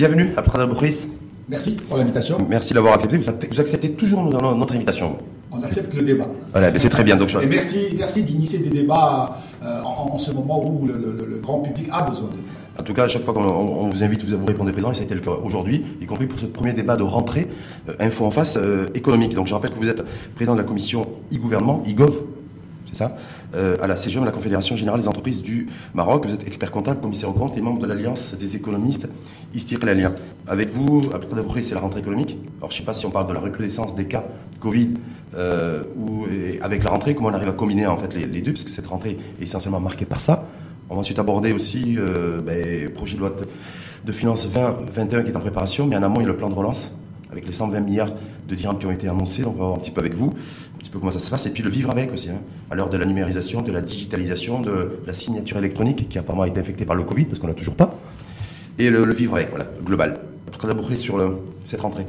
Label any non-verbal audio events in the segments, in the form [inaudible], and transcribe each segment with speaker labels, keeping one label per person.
Speaker 1: Bienvenue à Pradal Boris.
Speaker 2: Merci pour l'invitation.
Speaker 1: Merci d'avoir accepté. Vous acceptez, toujours notre invitation.
Speaker 2: On accepte le débat.
Speaker 1: Voilà, c'est très bien. Donc,
Speaker 2: Et merci, merci d'initier des débats euh, en, ce moment où le, grand public a besoin de.
Speaker 1: En tout cas, à chaque fois qu'on vous invite, vous, vous répondez présent, et ça a été le cas aujourd'hui, y compris pour ce premier débat de rentrée euh, Info en face euh, économique. Donc je rappelle que vous êtes président de la commission e-gouvernement, e-gov, c'est ça, euh, à la CGM, la Confédération Générale des Entreprises du Maroc. Vous êtes expert comptable, commissaire au compte et membre de l'Alliance des économistes Istir-Lalien. Avec vous, après d'abord, c'est la rentrée économique. Alors, je ne sais pas si on parle de la recrudescence des cas Covid euh, ou avec la rentrée, comment on arrive à combiner en fait les, deux, parce que cette rentrée est essentiellement marquée par ça. On va ensuite aborder aussi euh, ben, projet de loi de, finances 2021 qui est en préparation, mais en amont, il y a le plan de relance avec les 120 milliards de dirhams qui ont été annoncés. Donc, on va voir un petit peu avec vous, petit peu comment ça se passe, et puis le vivre avec aussi, hein, à l'heure de la numérisation, de la digitalisation, de la signature électronique qui apparemment a été infectée par le Covid, parce qu'on l'a toujours pas, et le, vivre avec, voilà, global. D'abord sur le, cette rentrée.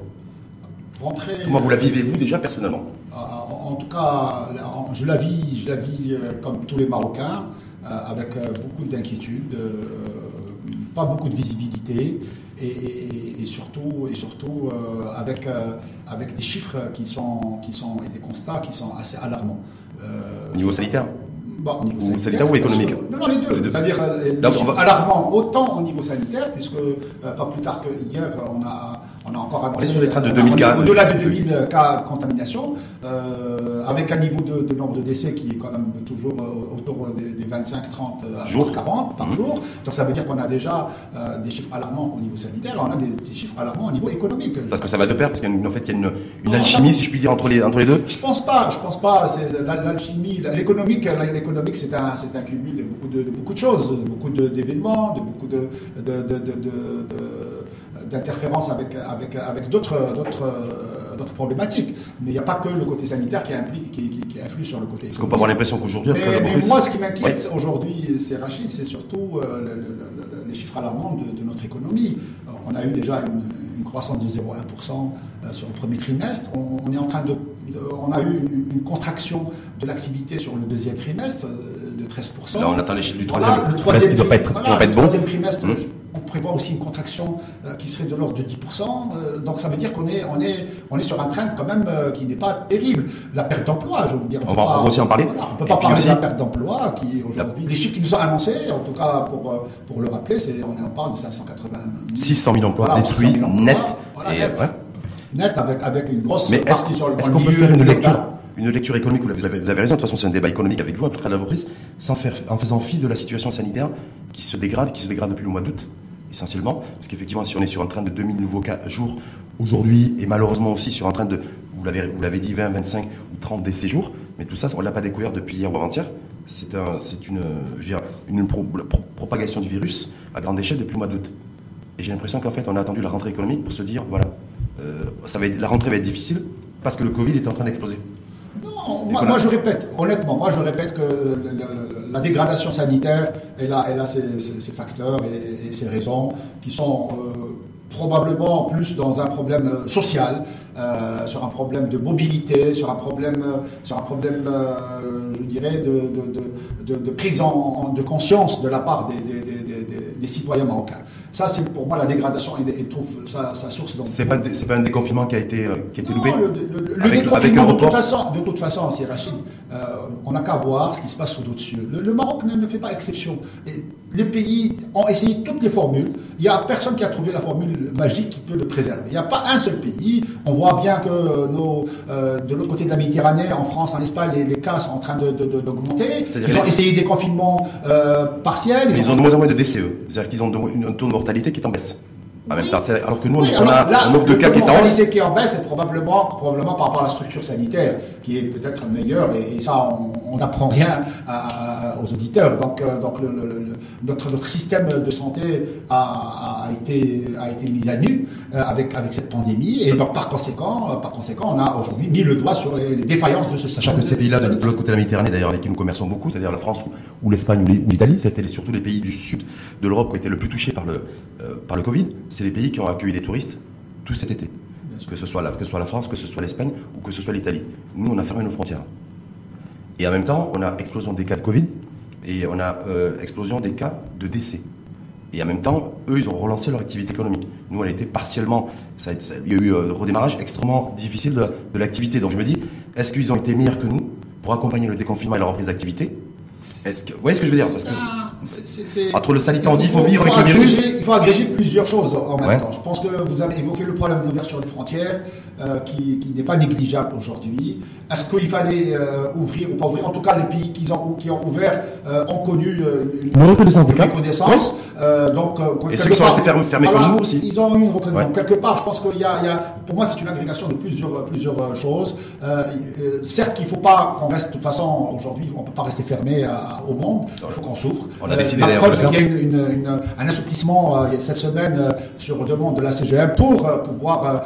Speaker 1: rentrée. Comment vous la vivez-vous déjà personnellement?
Speaker 2: En, tout cas, je la vis, je la vis euh, comme tous les Marocains, euh, avec euh, beaucoup d'inquiétudes, pas beaucoup de visibilité et, surtout, et surtout euh, avec, euh, avec des chiffres qui sont, qui sont, et des constats qui sont assez alarmants.
Speaker 1: Euh, au niveau sanitaire
Speaker 2: Bon, au niveau
Speaker 1: sanitaire, ou économique
Speaker 2: Non, non, les deux. C'est-à-dire alarmant autant au niveau sanitaire, puisque pas plus tard que hier, on a on a encore
Speaker 1: annoncé. sur les trains de 2000 cas.
Speaker 2: Au-delà de 2000 cas de contamination, euh, avec un niveau de, nombre de décès qui est quand même toujours euh, autour des, 25-30
Speaker 1: jours
Speaker 2: 40 par mmh. jour. Donc ça veut dire qu'on a déjà euh, des chiffres alarmants au niveau sanitaire, on a des, chiffres alarmants au niveau économique.
Speaker 1: Parce que ça va de pair, parce qu'en fait il y a une, alchimie, si je puis dire, entre les, entre les deux.
Speaker 2: Je pense pas, je pense pas. L'alchimie, l'économique, l'économique, c'est un, c'est un cumul de beaucoup de, beaucoup de choses, beaucoup d'événements, de, beaucoup de, d'interférences avec, avec, avec d'autres, d'autres, d'autres problématiques. Mais il n'y a pas que le côté sanitaire qui, implique, qui, qui, influe sur le côté.
Speaker 1: Est-ce qu'on peut avoir l'impression qu'aujourd'hui...
Speaker 2: Mais, moi, ce qui m'inquiète aujourd'hui, c'est Rachid, c'est surtout euh, les chiffres alarmants de, notre économie. on a eu déjà une, croissance de 0,1% euh, sur le premier trimestre. On, est en train de, on a eu une, contraction de l'activité sur le deuxième trimestre euh, 13%.
Speaker 1: Là, on attend les chiffres du troisième. le troisième, ne doit pas être,
Speaker 2: voilà, pas être bon. Le troisième trimestre, mmh on prévoit aussi une contraction euh, qui serait de l'ordre de 10%. Euh, donc ça veut dire qu'on est, on est, on est sur un trend quand même euh, qui n'est pas terrible. La perte d'emploi, je veux dire.
Speaker 1: On, va aussi en parler.
Speaker 2: on ne peut pas parler de la perte d'emploi qui aujourd'hui. Les chiffres qui nous sont annoncés, en tout cas pour, pour le rappeler, c'est, on en parle de 580
Speaker 1: 600 000 emplois détruits net.
Speaker 2: net. avec, avec une grosse
Speaker 1: Mais Est-ce qu'on peut faire une lecture une lecture économique, vous avez, vous avez raison, de toute façon c'est un débat économique avec vous, après la sans faire, en faisant fi de la situation sanitaire qui se dégrade, qui se dégrade depuis le mois d'août essentiellement, parce qu'effectivement, si on est sur un train de 2000 nouveaux cas jour aujourd'hui, et malheureusement aussi sur un train de, vous l'avez, vous l'avez dit, 20, 25 ou 30 décès jours, mais tout ça, on ne l'a pas découvert depuis hier ou avant-hier. C'est, un, une, une propagation du virus à grande échelle depuis le mois d'août. Et j'ai l'impression qu'en fait, on a attendu la rentrée économique pour se dire, voilà, euh, ça va la rentrée va être difficile parce que le Covid est en train d'exploser.
Speaker 2: Moi, je répète, honnêtement, moi je répète que la dégradation sanitaire, elle a, elle ses, facteurs et, ses raisons qui sont euh, probablement plus dans un problème euh, social, euh, sur un problème de mobilité, sur un problème, je dirais, de, de, prise en, de conscience de la part des citoyens marocains. Ça, c'est pour moi la dégradation. Il, trouve sa, source.
Speaker 1: C'est pas, pas un déconfinement qui a été, euh, qui a été loupé.
Speaker 2: Le, déconfinement, de, toute façon, de toute façon, c'est Rachid. Euh, on n'a qu'à voir ce qui se passe sous d'autres cieux. Le, Maroc ne, fait pas exception. Et les pays ont essayé toutes les formules. Il n'y a personne qui a trouvé la formule magique qui peut le préserver. Il n'y a pas un seul pays. On voit bien que euh, de l'autre côté de la Méditerranée, en France, en Espagne, les, cas sont en train d'augmenter. Ils ont essayé des confinements partiels.
Speaker 1: Ils, ont de moins en moins de décès. C'est-à-dire qu'ils ont un taux de mortalité qui est en baisse. alors que nous, on a un nombre de cas qui est en baisse.
Speaker 2: qui est en baisse, c'est probablement, probablement par rapport à la structure sanitaire, qui est peut-être meilleure, et, ça, on n'apprend rien aux auditeurs. Donc, euh, donc notre, notre système de santé a, a, été, a été mis à nu euh, avec, avec cette pandémie, et donc par conséquent, par conséquent, on a aujourd'hui mis le doigt sur les, défaillances de ce
Speaker 1: système. Sachant que ces pays-là, de l'autre côté de la Méditerranée, d'ailleurs, avec qui nous commerçons beaucoup, c'est-à-dire la France ou, l'Espagne ou l'Italie, c'était surtout les pays du sud de l'Europe qui ont été le plus touchés par le, euh, par le Covid, c'est les pays qui ont accueilli les touristes tout cet été. Que ce, soit la, que ce soit la France, que ce soit l'Espagne ou que ce soit l'Italie. Nous, on a fermé nos frontières. Et en même temps, on a explosion des cas de Covid et on a euh, explosion des cas de décès. Et en même temps, eux, ils ont relancé leur activité économique. Nous, elle été partiellement. Il y a eu un redémarrage extrêmement difficile de, l'activité. Donc je me dis, est-ce qu'ils ont été meilleurs que nous pour accompagner le déconfinement et la reprise d'activité? Que, vous voyez ce que je veux dire? Entre le sanitaire, on dit qu'il faut vivre avec le virus.
Speaker 2: Il faut agréger plusieurs choses en même temps. Je pense que vous avez évoqué le problème de l'ouverture des frontières, euh, qui, qui n'est pas négligeable aujourd'hui. Est-ce qu'il fallait euh, ouvrir ou pas ouvrir? En tout cas, les pays qui ont, qui ont ouvert euh, ont connu
Speaker 1: une, reconnaissance des cas.
Speaker 2: Reconnaissance. Donc,
Speaker 1: Et ceux qui sont restés fermés, fermés comme nous aussi.
Speaker 2: Ils ont eu une reconnaissance. Quelque part, je pense qu'il y, y, a, pour moi, c'est une agrégation de plusieurs, plusieurs choses. certes, qu'il ne faut pas qu'on reste, de toute façon, aujourd'hui, on ne peut pas rester fermé au monde. Il faut qu'on s'ouvre.
Speaker 1: On a décidé
Speaker 2: d'ailleurs. Il y a une, une, un assouplissement cette semaine sur demande de la CGM pour pouvoir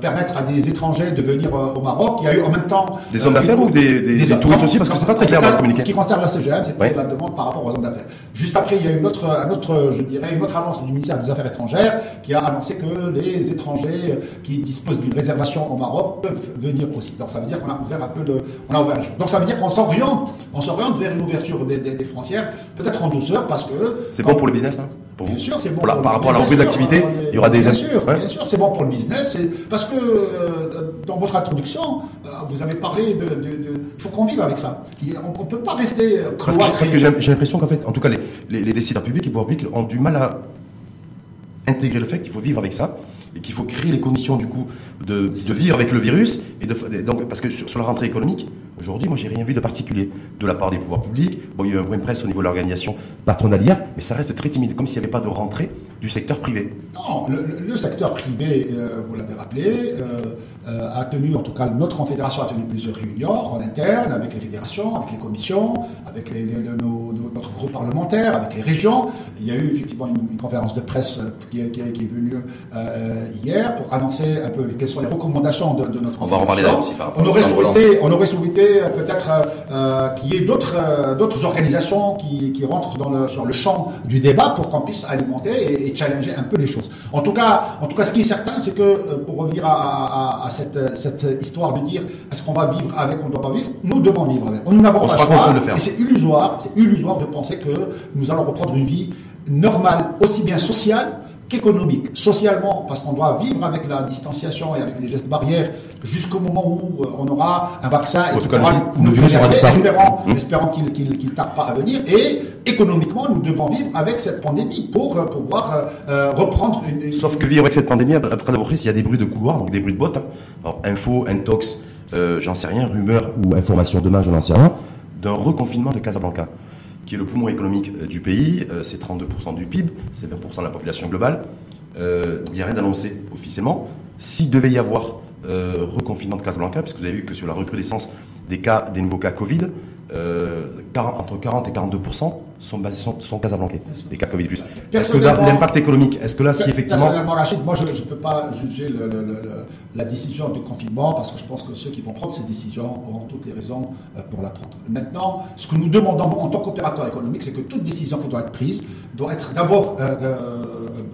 Speaker 2: permettre à des étrangers de venir au Maroc. Il y a eu en même temps
Speaker 1: des hommes d'affaires ou des, des, des, touristes aussi, parce que c'est pas très clair dans le communiqué.
Speaker 2: Ce qui concerne la CGM, c'était la demande par rapport aux hommes d'affaires. Juste après, il y a une autre, un autre, je dirais, une autre annonce du ministère des Affaires étrangères qui a annoncé que les étrangers qui disposent d'une réservation au Maroc peuvent venir aussi. Donc ça veut dire qu'on a ouvert un peu le, on a ouvert les choses. Donc ça veut dire qu'on s'oriente, on s'oriente vers une ouverture des, des, frontières, peut-être en douceur, parce que
Speaker 1: c'est bon pour le business, hein
Speaker 2: bien sûr, c'est bon.
Speaker 1: par rapport à la reprise d'activité, il y aura des.
Speaker 2: Bien sûr, bien sûr, c'est bon pour le business. Parce que euh, dans votre introduction, euh, vous avez parlé de. Il faut qu'on vive avec ça. On ne peut pas rester. Euh,
Speaker 1: parce que, parce que j'ai l'impression qu'en fait, en tout cas, les, les, décideurs publics et pouvoirs publics ont du mal à intégrer le fait qu'il faut vivre avec ça et qu'il faut créer les conditions du coup de, de vivre avec le virus et de, donc parce que sur, sur la rentrée économique aujourd'hui moi j'ai rien vu de particulier de la part des pouvoirs publics bon il y a eu un point de presse au niveau de l'organisation patronalière mais ça reste très timide comme s'il n'y avait pas de rentrée du secteur privé
Speaker 2: non le, le secteur privé euh, vous l'avez rappelé euh, euh, a tenu, en tout cas notre confédération a tenu plusieurs réunions en interne avec les fédérations, avec les commissions, avec les, nos, notre groupe parlementaire, avec les régions. Il y a eu effectivement une, conférence de presse qui, qui, qui est venue hier pour annoncer un peu quelles sont les recommandations de, de notre
Speaker 1: On va en parler là aussi.
Speaker 2: on, aurait souhaité, on aurait souhaité peut-être euh, qu'il y ait d'autres d'autres organisations qui, qui rentrent dans le, sur le champ du débat pour qu'on puisse alimenter et, et, challenger un peu les choses. En tout cas, en tout cas, ce qui est certain, c'est que pour revenir à, à, à cette, cette, histoire de dire est-ce qu'on va vivre avec, on ne doit pas vivre, nous devons vivre avec. Nous n'avons pas le choix. Le faire. Et c'est illusoire, c'est illusoire de penser que nous allons reprendre une vie normale, aussi bien sociale qu'économique. Socialement, parce qu'on doit vivre avec la distanciation et avec les gestes barrières jusqu'au moment où euh, on aura un vaccin et qu'il pourra nous espérant, mmh. espérant qu'il ne tarde pas à venir. Et économiquement, nous devons vivre avec cette pandémie pour euh, pouvoir euh, reprendre une,
Speaker 1: Sauf que vivre avec cette pandémie, après l'avoir prise, il y a des bruits de couloir, donc des bruits de bottes. Hein. Alors, info, intox, j'en sais rien, rumeur ou information demain, je n'en sais rien, d'un reconfinement de Casablanca qui est le poumon économique euh, du pays. Euh, c'est 32% du PIB, c'est 20% de la population globale. Euh, donc il n'y a rien d'annoncé officiellement. S'il devait y avoir reconfinement de Casablanca, puisque vous avez vu que sur la recrudescence des cas, des nouveaux cas Covid, entre 40 et 42 sont basés sont, sont casablancais, les cas Covid Est-ce que l'impact économique, est-ce que là, si effectivement...
Speaker 2: Personnellement, Rachid, moi, je ne peux pas juger le, le, le, la décision de confinement parce que je pense que ceux qui vont prendre ces décisions auront toutes les raisons euh, pour la prendre. Maintenant, ce que nous demandons en tant qu'opérateur économique, c'est que toute décision qui doit être prise doit être d'abord... Euh, euh,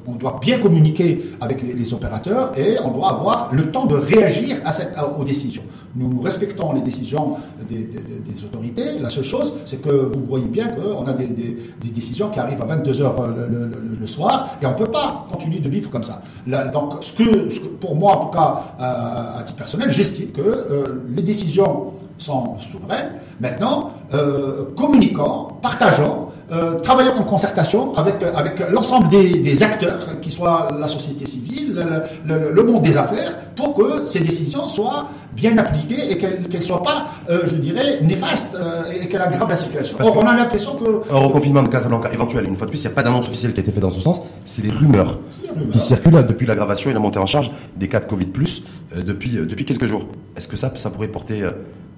Speaker 2: on doit bien communiquer avec les, les, opérateurs et on doit avoir le temps de réagir à cette, aux décisions. Nous respectons les décisions des, autorités. La seule chose, c'est que vous voyez bien qu'on a des, décisions qui arrivent à 22h le, le, le, soir, et on ne peut pas continuer de vivre comme ça. Donc, ce que, ce que, pour moi, en tout cas, euh, à titre personnel, j'estime que euh, les décisions sont souveraines. Maintenant, euh, communiquant, partageant, euh, travaillons en concertation avec, avec l'ensemble des, des, acteurs, qui soient la société civile, le, le, le, monde des affaires, pour que ces décisions soient bien appliquées et qu'elles ne soient pas, euh, je dirais, néfastes euh, et qu'elles aggravent la situation. Or, on a l'impression que...
Speaker 1: Un reconfinement de Casablanca éventuel, une fois de plus, il n'y a pas d'annonce officielle qui a été faite dans ce sens, c'est des rumeurs, qui circulent depuis l'aggravation et la montée en charge des cas de Covid+, euh, depuis, depuis quelques jours. Est-ce que ça, ça pourrait porter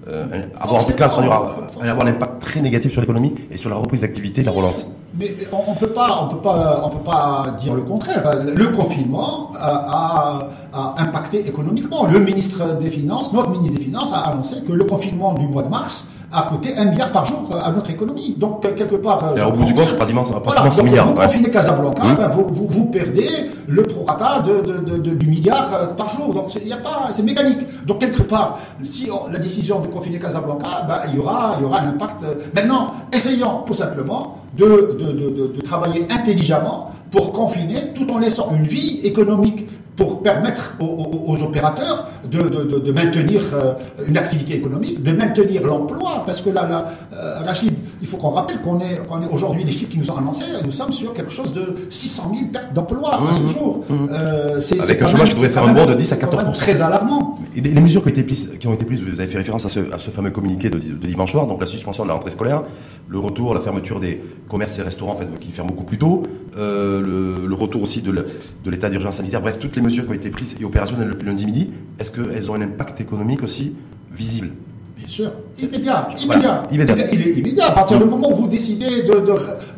Speaker 1: euh, avoir en tout cas avoir un impact très négatif sur l'économie et sur la reprise d'activité, la relance.
Speaker 2: Mais on, ne peut pas, on peut pas, on peut pas dire le contraire. Le confinement a, a, impacté économiquement. Le ministre des Finances, notre ministre des Finances, a annoncé que le confinement du mois de mars a coûté un milliard par jour à notre économie. Donc, quelque part.
Speaker 1: Et au bout du compte, va
Speaker 2: voilà, 6 milliards. Vous confinez Casablanca, mmh. ben, vous, vous, vous, perdez le prorata de, de, de, du milliard euh, par jour. Donc, il a pas, c'est mécanique. Donc, quelque part, si on, la décision de confiner Casablanca, ben, il y aura, il y aura un impact. Maintenant, essayons tout simplement de, de, de, de travailler intelligemment pour confiner tout en laissant une vie économique pour permettre aux, opérateurs de, de, de, maintenir euh, une activité économique, de maintenir l'emploi, parce que là, là euh, Rachid, il faut qu'on rappelle qu'on est, est aujourd'hui, les chiffres qui nous ont annoncés, nous sommes sur quelque chose de 600 000 pertes d'emploi à ce mmh. jour.
Speaker 1: Mmh. Euh, Avec un chômage qui devrait faire un bond de 10 à 14
Speaker 2: Très alarmant.
Speaker 1: Et les, mesures qui ont, été prises, qui ont été prises, vous avez fait référence à ce, à ce fameux communiqué de, dimanche soir, donc la suspension de la rentrée scolaire, le retour, la fermeture des commerces et restaurants en fait, qui ferment beaucoup plus tôt, euh, le, le, retour aussi de, de l'état d'urgence sanitaire, bref, toutes les mesures qui ont été prises et opérationnelles depuis lundi midi, est-ce qu'elles ont un impact économique aussi visible?
Speaker 2: Bien sûr, immédiat, immédiat. immédiat. Il, est immédiat. À partir du moment où vous décidez de,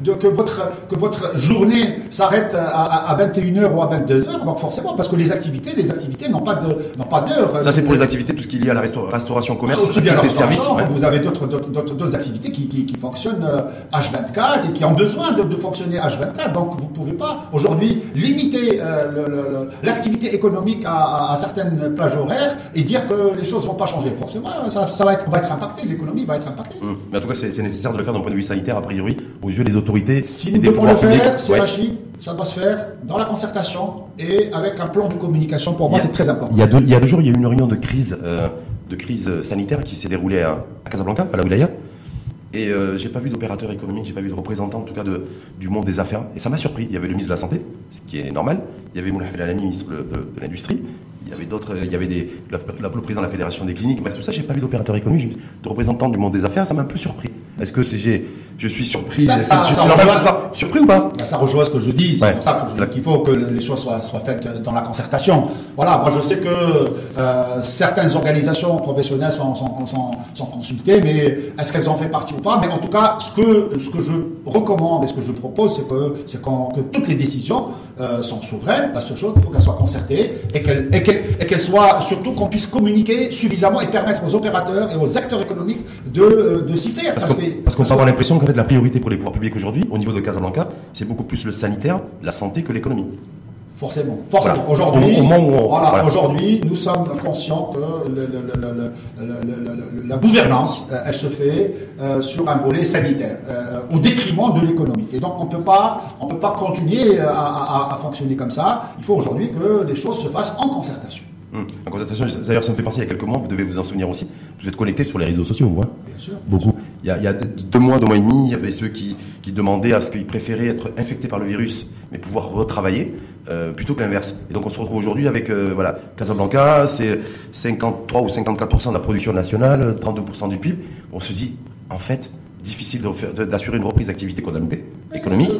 Speaker 2: de, que, votre, que votre journée s'arrête à, 21h ou à 22h, donc forcément, parce que les activités, les activités n'ont pas de, n'ont pas d'heure.
Speaker 1: Ça, c'est pour les activités, tout ce qui est lié à la restauration, commerce, ah, activités de service.
Speaker 2: Vous avez d'autres, activités qui, qui, fonctionnent H24 euh, et qui ont besoin de, fonctionner H24. Donc, vous ne pouvez pas, aujourd'hui, limiter euh, l'activité économique à, certaines plages horaires et dire que les choses ne vont pas changer. Forcément, ça, ça va va être, impacté, l'économie va être impactée.
Speaker 1: Hum. Mais en tout cas, c'est nécessaire de le faire d'un point de vue sanitaire, a priori, aux yeux des autorités.
Speaker 2: Si nous devons le faire, c'est Rachid, ça doit se faire dans la concertation et avec un plan de communication. Pour moi, c'est très important.
Speaker 1: Il y, a deux, il y a deux jours, il y a eu une réunion de crise, euh, de crise sanitaire qui s'est déroulée à, Casablanca, à la Wilaya. Et euh, j'ai pas vu d'opérateur économique, j'ai pas vu de représentant en tout cas de, du monde des affaires. Et ça m'a surpris. Il y avait le ministre de la Santé, ce qui est normal. Il y avait Moulay Alami, ministre de, de l'Industrie. Il y avait d'autres, il y avait des, le, président de la Fédération des cliniques, bref, tout ça, j'ai pas vu d'opérateur économique, de représentant du monde des affaires, ça m'a un peu surpris. Est-ce que c'est, j'ai, je suis surpris,
Speaker 2: bah, ça, ça,
Speaker 1: ça, surpris ou pas?
Speaker 2: Bah, Ça rejoint ce que je dis, c'est pour ça qu'il faut que les choses soient, soient, faites dans la concertation. Voilà, moi je sais que euh, certaines organisations professionnelles sont, sont, sont, sont consultées, mais est-ce qu'elles en fait partie ou pas? Mais en tout cas, ce que, ce que je recommande et ce que je propose, c'est que, c'est que toutes les décisions euh, sont souveraines. La seule chose, il faut qu'elles soient concertées et qu'elles et qu'elle soit surtout qu'on puisse communiquer suffisamment et permettre aux opérateurs et aux acteurs économiques de, euh, de citer.
Speaker 1: Parce, qu'on peut avoir l'impression qu'en fait la priorité pour les pouvoirs publics aujourd'hui, au niveau de Casablanca, c'est beaucoup plus le sanitaire, la santé que l'économie.
Speaker 2: Forcément. Forcément. Aujourd'hui, voilà, aujourd'hui, nous sommes conscients que la gouvernance, euh, elle se fait euh, sur un volet sanitaire, au détriment de l'économie. Et donc, on peut pas, on peut pas continuer à, à fonctionner comme ça. Il faut aujourd'hui que les choses se fassent en concertation.
Speaker 1: Hum. En concertation, d'ailleurs, ça me fait penser il y a quelques mois, vous devez vous en souvenir aussi. Vous êtes connecté sur les réseaux sociaux, vous voyez
Speaker 2: Bien sûr.
Speaker 1: Beaucoup. Il y, a, deux mois, deux mois et demi, il y avait ceux qui, qui demandaient à ce qu'ils préféraient être infectés par le virus, mais pouvoir retravailler, euh, plutôt que l'inverse. Et donc on se retrouve aujourd'hui avec, euh, voilà, Casablanca, c'est 53 ou 54% de la production nationale, 32% du PIB. On se dit, en fait, difficile d'assurer une reprise d'activité qu'on a loupée, économique,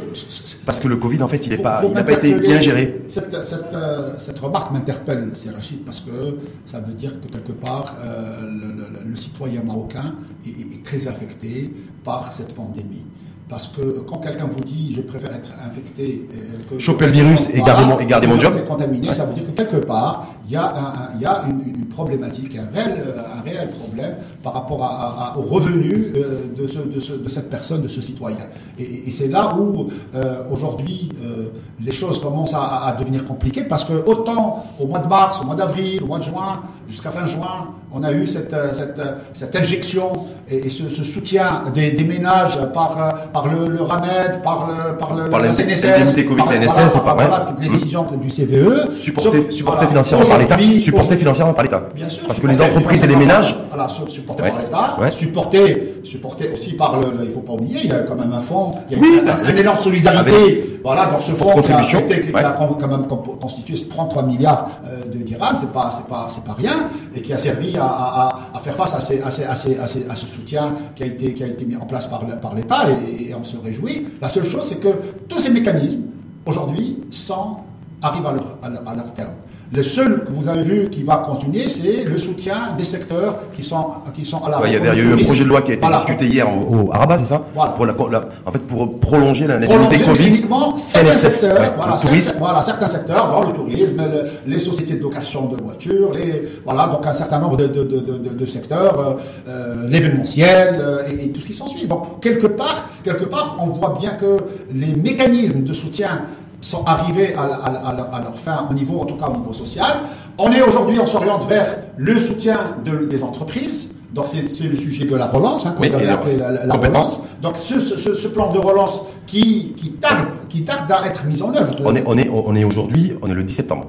Speaker 1: parce que le Covid, en fait, il n'a pas, pas été bien géré.
Speaker 2: Cette, cette, euh, cette remarque m'interpelle, c'est Rachid, parce que ça veut dire que quelque part, euh, le, le, citoyen marocain est, est, très affecté par cette pandémie. Parce que quand quelqu'un vous dit je préfère être infecté
Speaker 1: que choper le virus et garder mon, et garder mon job,
Speaker 2: contaminé, ça veut dire que quelque part il y a, un, il y a une, problématique, un réel, un réel problème par rapport à, au revenu euh, de, ce, de, ce, de, cette personne, de ce citoyen. Et, et c'est là où euh, aujourd'hui euh, les choses commencent à, à, devenir compliquées parce que autant au mois de mars, au mois d'avril, au mois de juin, jusqu'à fin juin, on a eu cette, cette, cette injection et, ce, ce, soutien des, des ménages par, par le, le, RAMED, par le, par le,
Speaker 1: par la CNSS,
Speaker 2: COVID,
Speaker 1: par, CNSS,
Speaker 2: par, voilà, toutes les mmh. décisions du CVE.
Speaker 1: Supporté, supporté financièrement par l'État. Supporté financièrement par l'État. Bien sûr. Parce que les entreprises et les ménages.
Speaker 2: Voilà, supporté par l'État. Ouais. Supporté, supporté aussi par le, il faut pas oublier, il y a quand même un fonds, il y a oui, un, élan de solidarité. Voilà, dans ce fonds qui a, été, qui a quand même constitué 33 milliards euh, de dirhams, c'est pas, c'est pas, c'est pas rien, et qui a servi à, à, à faire face à, ces, à, ces, à, ces, à, ce soutien qui a été, qui a été mis en place par, par l'État, et, on se réjouit. La seule chose, c'est que tous ces mécanismes, aujourd'hui, sont, arrivent à leur, à leur terme. Le seul que vous avez vu qui va continuer, c'est le soutien des secteurs qui sont, qui sont à la
Speaker 1: il, y a, eu un projet de loi qui a été discuté hier au, au Arabat, c'est ça voilà. pour la, En fait, pour prolonger la
Speaker 2: Covid. Uniquement certains secteurs, voilà, certains, voilà, certains secteurs, dans le tourisme, les sociétés de location de voitures, les, voilà, donc un certain nombre de, de, de, de secteurs, euh, euh, l'événementiel euh, et, et, tout ce qui s'ensuit. Donc, quelque part, quelque part, on voit bien que les mécanismes de soutien sont arrivés à, à, à, leur fin, au niveau, en tout cas au niveau social. On est aujourd'hui, on s'oriente vers le soutien de, des entreprises, Donc c'est le sujet de la relance, hein, qu'on appelé la, relance. Donc ce, plan de relance qui, qui tarde, qui tarde à être mis en œuvre.
Speaker 1: On est, on est, on est aujourd'hui, on est le 10 septembre.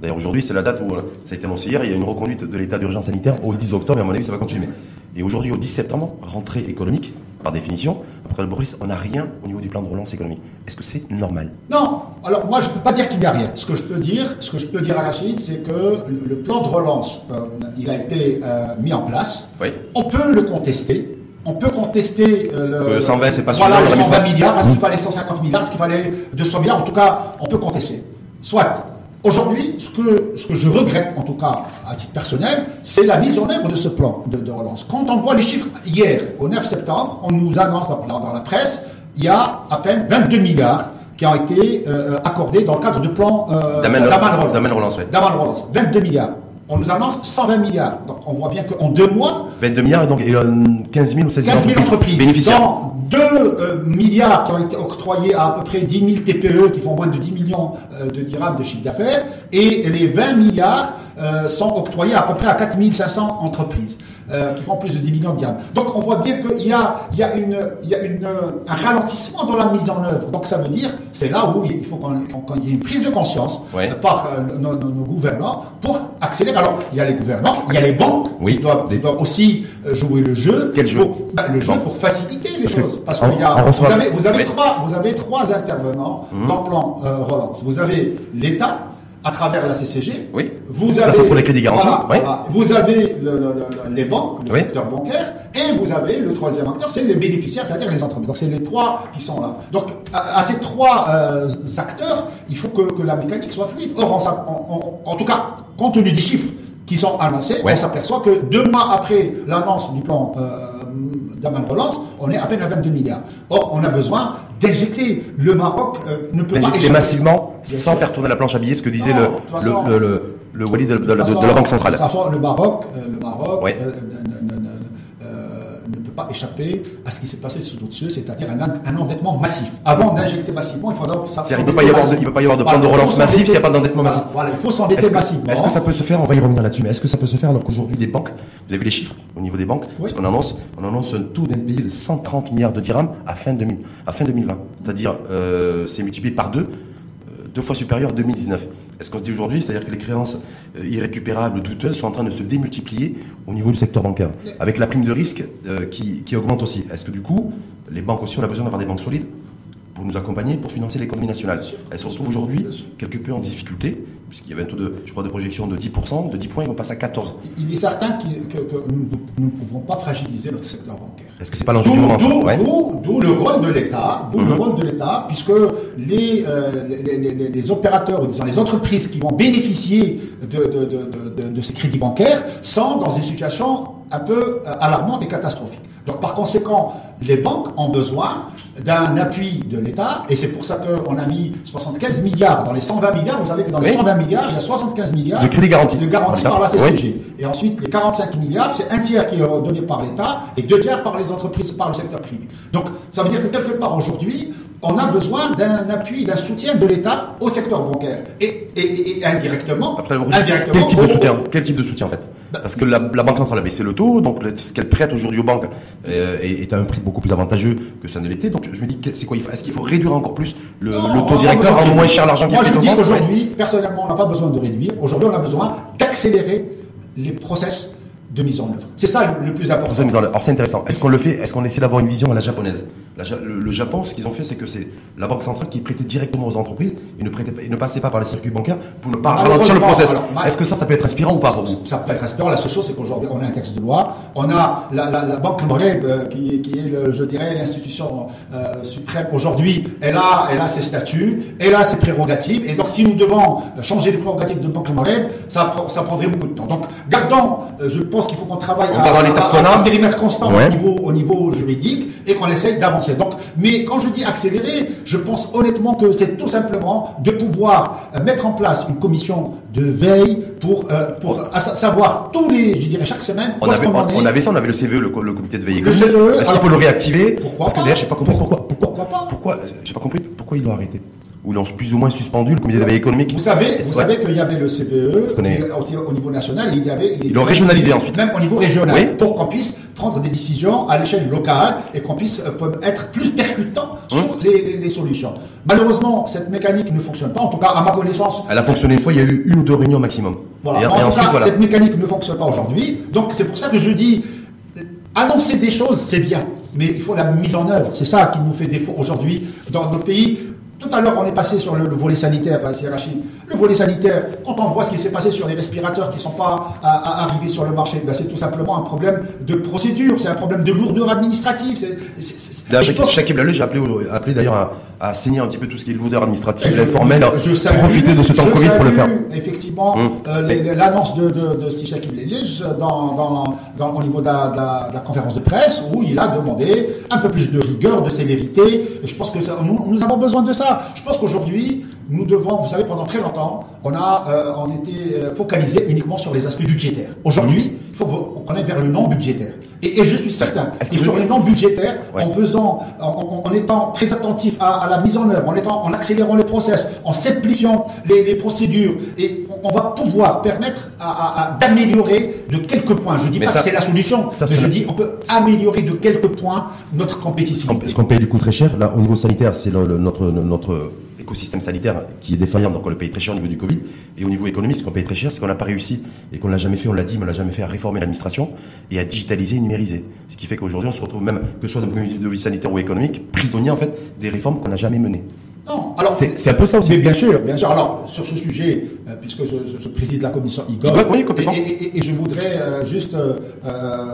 Speaker 1: D'ailleurs, aujourd'hui, c'est la date où euh, ça a été annoncé hier. Il y a une reconduite de l'état d'urgence sanitaire au 10 octobre, et à mon avis, ça va continuer. Et aujourd'hui, au 10 septembre, rentrée économique, par définition, après le Boris, on n'a rien au niveau du plan de relance économique. Est-ce que c'est normal?
Speaker 2: Non. Alors, moi, je ne peux pas dire qu'il n'y a rien. Ce que je peux dire, ce que je peux dire à la suite, c'est que le plan de relance, euh, il a été euh, mis en place.
Speaker 1: Oui.
Speaker 2: On peut le contester. On peut contester
Speaker 1: le. Que 120, c'est pas
Speaker 2: suffisant. Voilà, 120 milliards. Est-ce qu'il fallait 150 milliards Est-ce qu'il fallait 200 milliards En tout cas, on peut contester. Soit. Aujourd'hui, ce que, ce que je regrette, en tout cas à titre personnel, c'est la mise en œuvre de ce plan de, relance. Quand on voit les chiffres hier, au 9 septembre, on nous annonce dans, dans la presse, il y a à peine 22 milliards qui ont été euh, accordés dans le cadre du plan
Speaker 1: euh, Relance.
Speaker 2: Relance, Relance. 22 milliards. On nous annonce 120 milliards. Donc on voit bien qu'en deux mois...
Speaker 1: 22 milliards et donc 15 000 ou 16
Speaker 2: 000 entreprises, bénéficiaires. 2 euh, milliards qui ont été octroyés à à peu près 10 000 TPE qui font moins de 10 millions euh, de dirhams de chiffre d'affaires et les 20 milliards euh, sont octroyés à peu près à 4 500 entreprises. Euh, qui font plus de 10 millions de dirhams. Donc on voit bien qu'il y a, il y a, une, il y a une, un ralentissement dans la mise en œuvre. Donc ça veut dire, c'est là où il faut qu'il y ait une prise de conscience par nos, nos, gouvernants pour accélérer. Alors il y a les gouvernants, il y a les banques
Speaker 1: oui.
Speaker 2: qui doivent, doivent, aussi jouer le jeu.
Speaker 1: Quel jeu
Speaker 2: bah, Le jeu pour faciliter les choses. Parce que y a, vous avez, vous avez trois, vous avez trois intervenants mmh. dans le plan euh, relance. Vous avez l'État, à travers la CCG.
Speaker 1: Oui. Vous avez, ça, c'est pour les crédits garantis.
Speaker 2: Vous avez les banques, le secteur bancaire, et vous avez le troisième acteur, c'est les bénéficiaires, c'est-à-dire les entreprises. Donc, c'est les trois qui sont là. Donc, à, ces trois euh, acteurs, il faut que, que, la mécanique soit fluide. Or, en tout cas, compte tenu des chiffres qui sont annoncés, on s'aperçoit que deux mois après l'annonce du plan euh, d'Aman Relance, on est à peine à 22 milliards. Or, on a besoin d'injecter. Le Maroc euh, ne peut pas
Speaker 1: échapper. massivement, sans faire tourner la planche à billets, ce que disait le, le, le, le, Wali de, de, la Banque centrale.
Speaker 2: le Maroc, euh, le Maroc euh, pas échapper à ce qui s'est passé sous d'autres cieux, c'est-à-dire un, endettement massif. Avant d'injecter massivement, il faudra
Speaker 1: Il ne peut pas y avoir de, peut pas y avoir de plan de relance massif s'il n'y a pas d'endettement massif.
Speaker 2: Voilà, il faut s'endetter massivement.
Speaker 1: Est-ce que ça peut se faire On va y revenir là-dessus. Mais est-ce que ça peut se faire alors qu'aujourd'hui des banques, vous avez vu les chiffres au niveau des banques, qu'on annonce, on annonce un taux d'NPI de 130 milliards de dirhams à fin, 2000, à fin 2020. C'est-à-dire, euh, c'est multiplié par deux deux fois supérieur à 2019. Est-ce qu'on se dit aujourd'hui, c'est-à-dire que les créances euh, irrécupérables, douteuses, sont en train de se démultiplier au niveau du secteur bancaire, avec la prime de risque euh, qui, qui augmente aussi. Est-ce que du coup, les banques aussi, on a besoin d'avoir des banques solides? Pour nous accompagner pour financer l'économie nationale. Elle se retrouve aujourd'hui quelque peu en difficulté, puisqu'il y avait un taux de, je crois, de projection de 10%, de 10 points, ils vont passer à 14.
Speaker 2: Il est certain que, nous ne pouvons pas fragiliser notre secteur bancaire.
Speaker 1: Est-ce que c'est pas l'enjeu du moment
Speaker 2: D'où le rôle de l'État, d'où le mhm. rôle de l'État, puisque les, euh, les, les, opérateurs, ou disons les entreprises qui vont bénéficier de, de, de, de, ces crédits bancaires sont dans une situation un peu euh, alarmante et catastrophique. Donc par conséquent, les banques ont besoin d'un appui de l'État, et c'est pour ça qu'on a mis 75 milliards dans les 120 milliards. Vous savez que dans les 120 milliards, il y a 75 milliards
Speaker 1: de crédit garanti,
Speaker 2: par la CCG. Et ensuite, les 45 milliards, c'est un tiers qui est donné par l'État et deux tiers par les entreprises, par le secteur privé. Donc ça veut dire que quelque part aujourd'hui, on a besoin d'un appui, d'un soutien de l'État au secteur bancaire. Et, et, et indirectement,
Speaker 1: indirectement, quel type de soutien Quel type de soutien en fait bah, Parce que la, Banque centrale a baissé le taux, donc ce qu'elle prête aujourd'hui aux banques euh, est, à un prix beaucoup plus avantageux que ça ne l'était. Donc je me dis, c'est quoi Est-ce qu'il faut réduire encore plus le, taux directeur, rendre moins cher l'argent qui
Speaker 2: Moi je dis aujourd'hui, personnellement, on n'a pas besoin de réduire. Aujourd'hui, on a besoin d'accélérer les process de mise en œuvre. C'est ça le plus important.
Speaker 1: Alors c'est intéressant. Est-ce qu'on le fait Est-ce qu'on essaie d'avoir une vision à la japonaise? Le, Japon, ce qu'ils ont fait, c'est que c'est la banque centrale qui prêtait directement aux entreprises et ne, prêtait, et ne passait pas par les circuits bancaires pour ne pas ralentir le process. Est-ce que ça, ça peut être inspirant ou pas
Speaker 2: Ça peut être inspirant. La seule chose, c'est qu'aujourd'hui, on a un texte de loi. On a la, la, la Banque Maghreb, euh, qui, qui, est, le, je dirais, l'institution euh, suprême aujourd'hui. Elle a, elle a ses statuts, elle a ses prérogatives. Et donc, si nous devons changer les prérogatives de Banque Maghreb, ça, ça prendrait beaucoup de temps. Donc, gardons, euh, je pense qu'il faut qu'on travaille
Speaker 1: à,
Speaker 2: un périmètre constant au, niveau, au niveau juridique et qu'on essaye d'avancer. Donc, mais quand je dis accélérer, je pense honnêtement que c'est tout simplement de pouvoir euh, mettre en place une commission de veille pour, euh, pour savoir tous les, je dirais chaque semaine,
Speaker 1: on avait, on, avait ça, on avait le CVE, le, comité de veille. Le CVE. Est-ce qu'il faut le réactiver?
Speaker 2: Pourquoi
Speaker 1: Parce que d'ailleurs, je n'ai pas compris pourquoi.
Speaker 2: Pourquoi pas
Speaker 1: Pourquoi J'ai pas compris pourquoi ils l'ont arrêté? Où ils ont plus ou moins suspendu le comité de veille économique.
Speaker 2: Vous savez, vous savez qu'il y avait le CVE au, niveau national, il y avait.
Speaker 1: Ils l'ont régionalisé ensuite.
Speaker 2: Même au niveau régional, pour qu'on puisse prendre des décisions à l'échelle locale et qu'on puisse euh, être plus percutant sur hum. les, solutions. Malheureusement, cette mécanique ne fonctionne pas. En tout cas, à ma connaissance.
Speaker 1: Elle a fonctionné une fois. Il y a eu une ou deux réunions maximum.
Speaker 2: Voilà. en tout cas, cette mécanique ne fonctionne pas aujourd'hui. Donc, c'est pour ça que je dis, annoncer des choses, c'est bien mais il faut la mise en œuvre. C'est ça qui nous fait défaut aujourd'hui dans nos pays. Tout à l'heure, on est passé sur le, volet sanitaire, hein, Le volet sanitaire, quand on voit ce qui s'est passé sur les respirateurs qui ne sont pas arrivés sur le marché, ben, c'est tout simplement un problème de procédure, c'est un problème de lourdeur administrative.
Speaker 1: Chaque Blallé, j'ai appelé, appelé d'ailleurs à, à saigner un petit peu tout ce qui est lourdeur administrative, informelle, profiter de ce temps Covid pour le faire.
Speaker 2: Effectivement, hum. euh, l'annonce de, de, de Steve dans, dans, au niveau de la, de la, conférence de presse où il a demandé un peu plus de rigueur, de sévérité. Et je pense que ça, nous, nous avons besoin de ça. Je pense qu'aujourd'hui, nous devons, vous savez, pendant très longtemps, on a, euh, on était euh, focalisé uniquement sur les aspects budgétaires. Aujourd'hui, il faut qu'on aille vers le non budgétaire. Et, je suis certain que sur le non budgétaire, en faisant, en, étant très attentif à, la mise en œuvre, en étant, en accélérant les process, en simplifiant les, procédures, et on, va pouvoir permettre à, d'améliorer de quelques points. Je dis pas que c'est la solution, mais je dis on peut améliorer de quelques points notre compétitivité.
Speaker 1: Est-ce qu'on paye du coup très cher? Là, au niveau sanitaire, c'est notre notre écosystème sanitaire qui est défaillant, donc on le paye très cher au niveau du Covid. Et au niveau économique, ce qu'on paye très cher, c'est qu'on n'a pas réussi et qu'on l'a jamais fait, on l'a dit, mais on l'a jamais fait à réformer l'administration et à digitaliser et numériser. Ce qui fait qu'aujourd'hui, on se retrouve même, que ce soit d'un point de vue sanitaire ou économique, prisonnier en fait des réformes qu'on n'a jamais menées.
Speaker 2: Non, alors c'est un peu ça aussi. Mais bien sûr, bien sûr. Alors sur ce sujet, euh, puisque je, préside la commission IGOV, et, je voudrais euh, juste euh,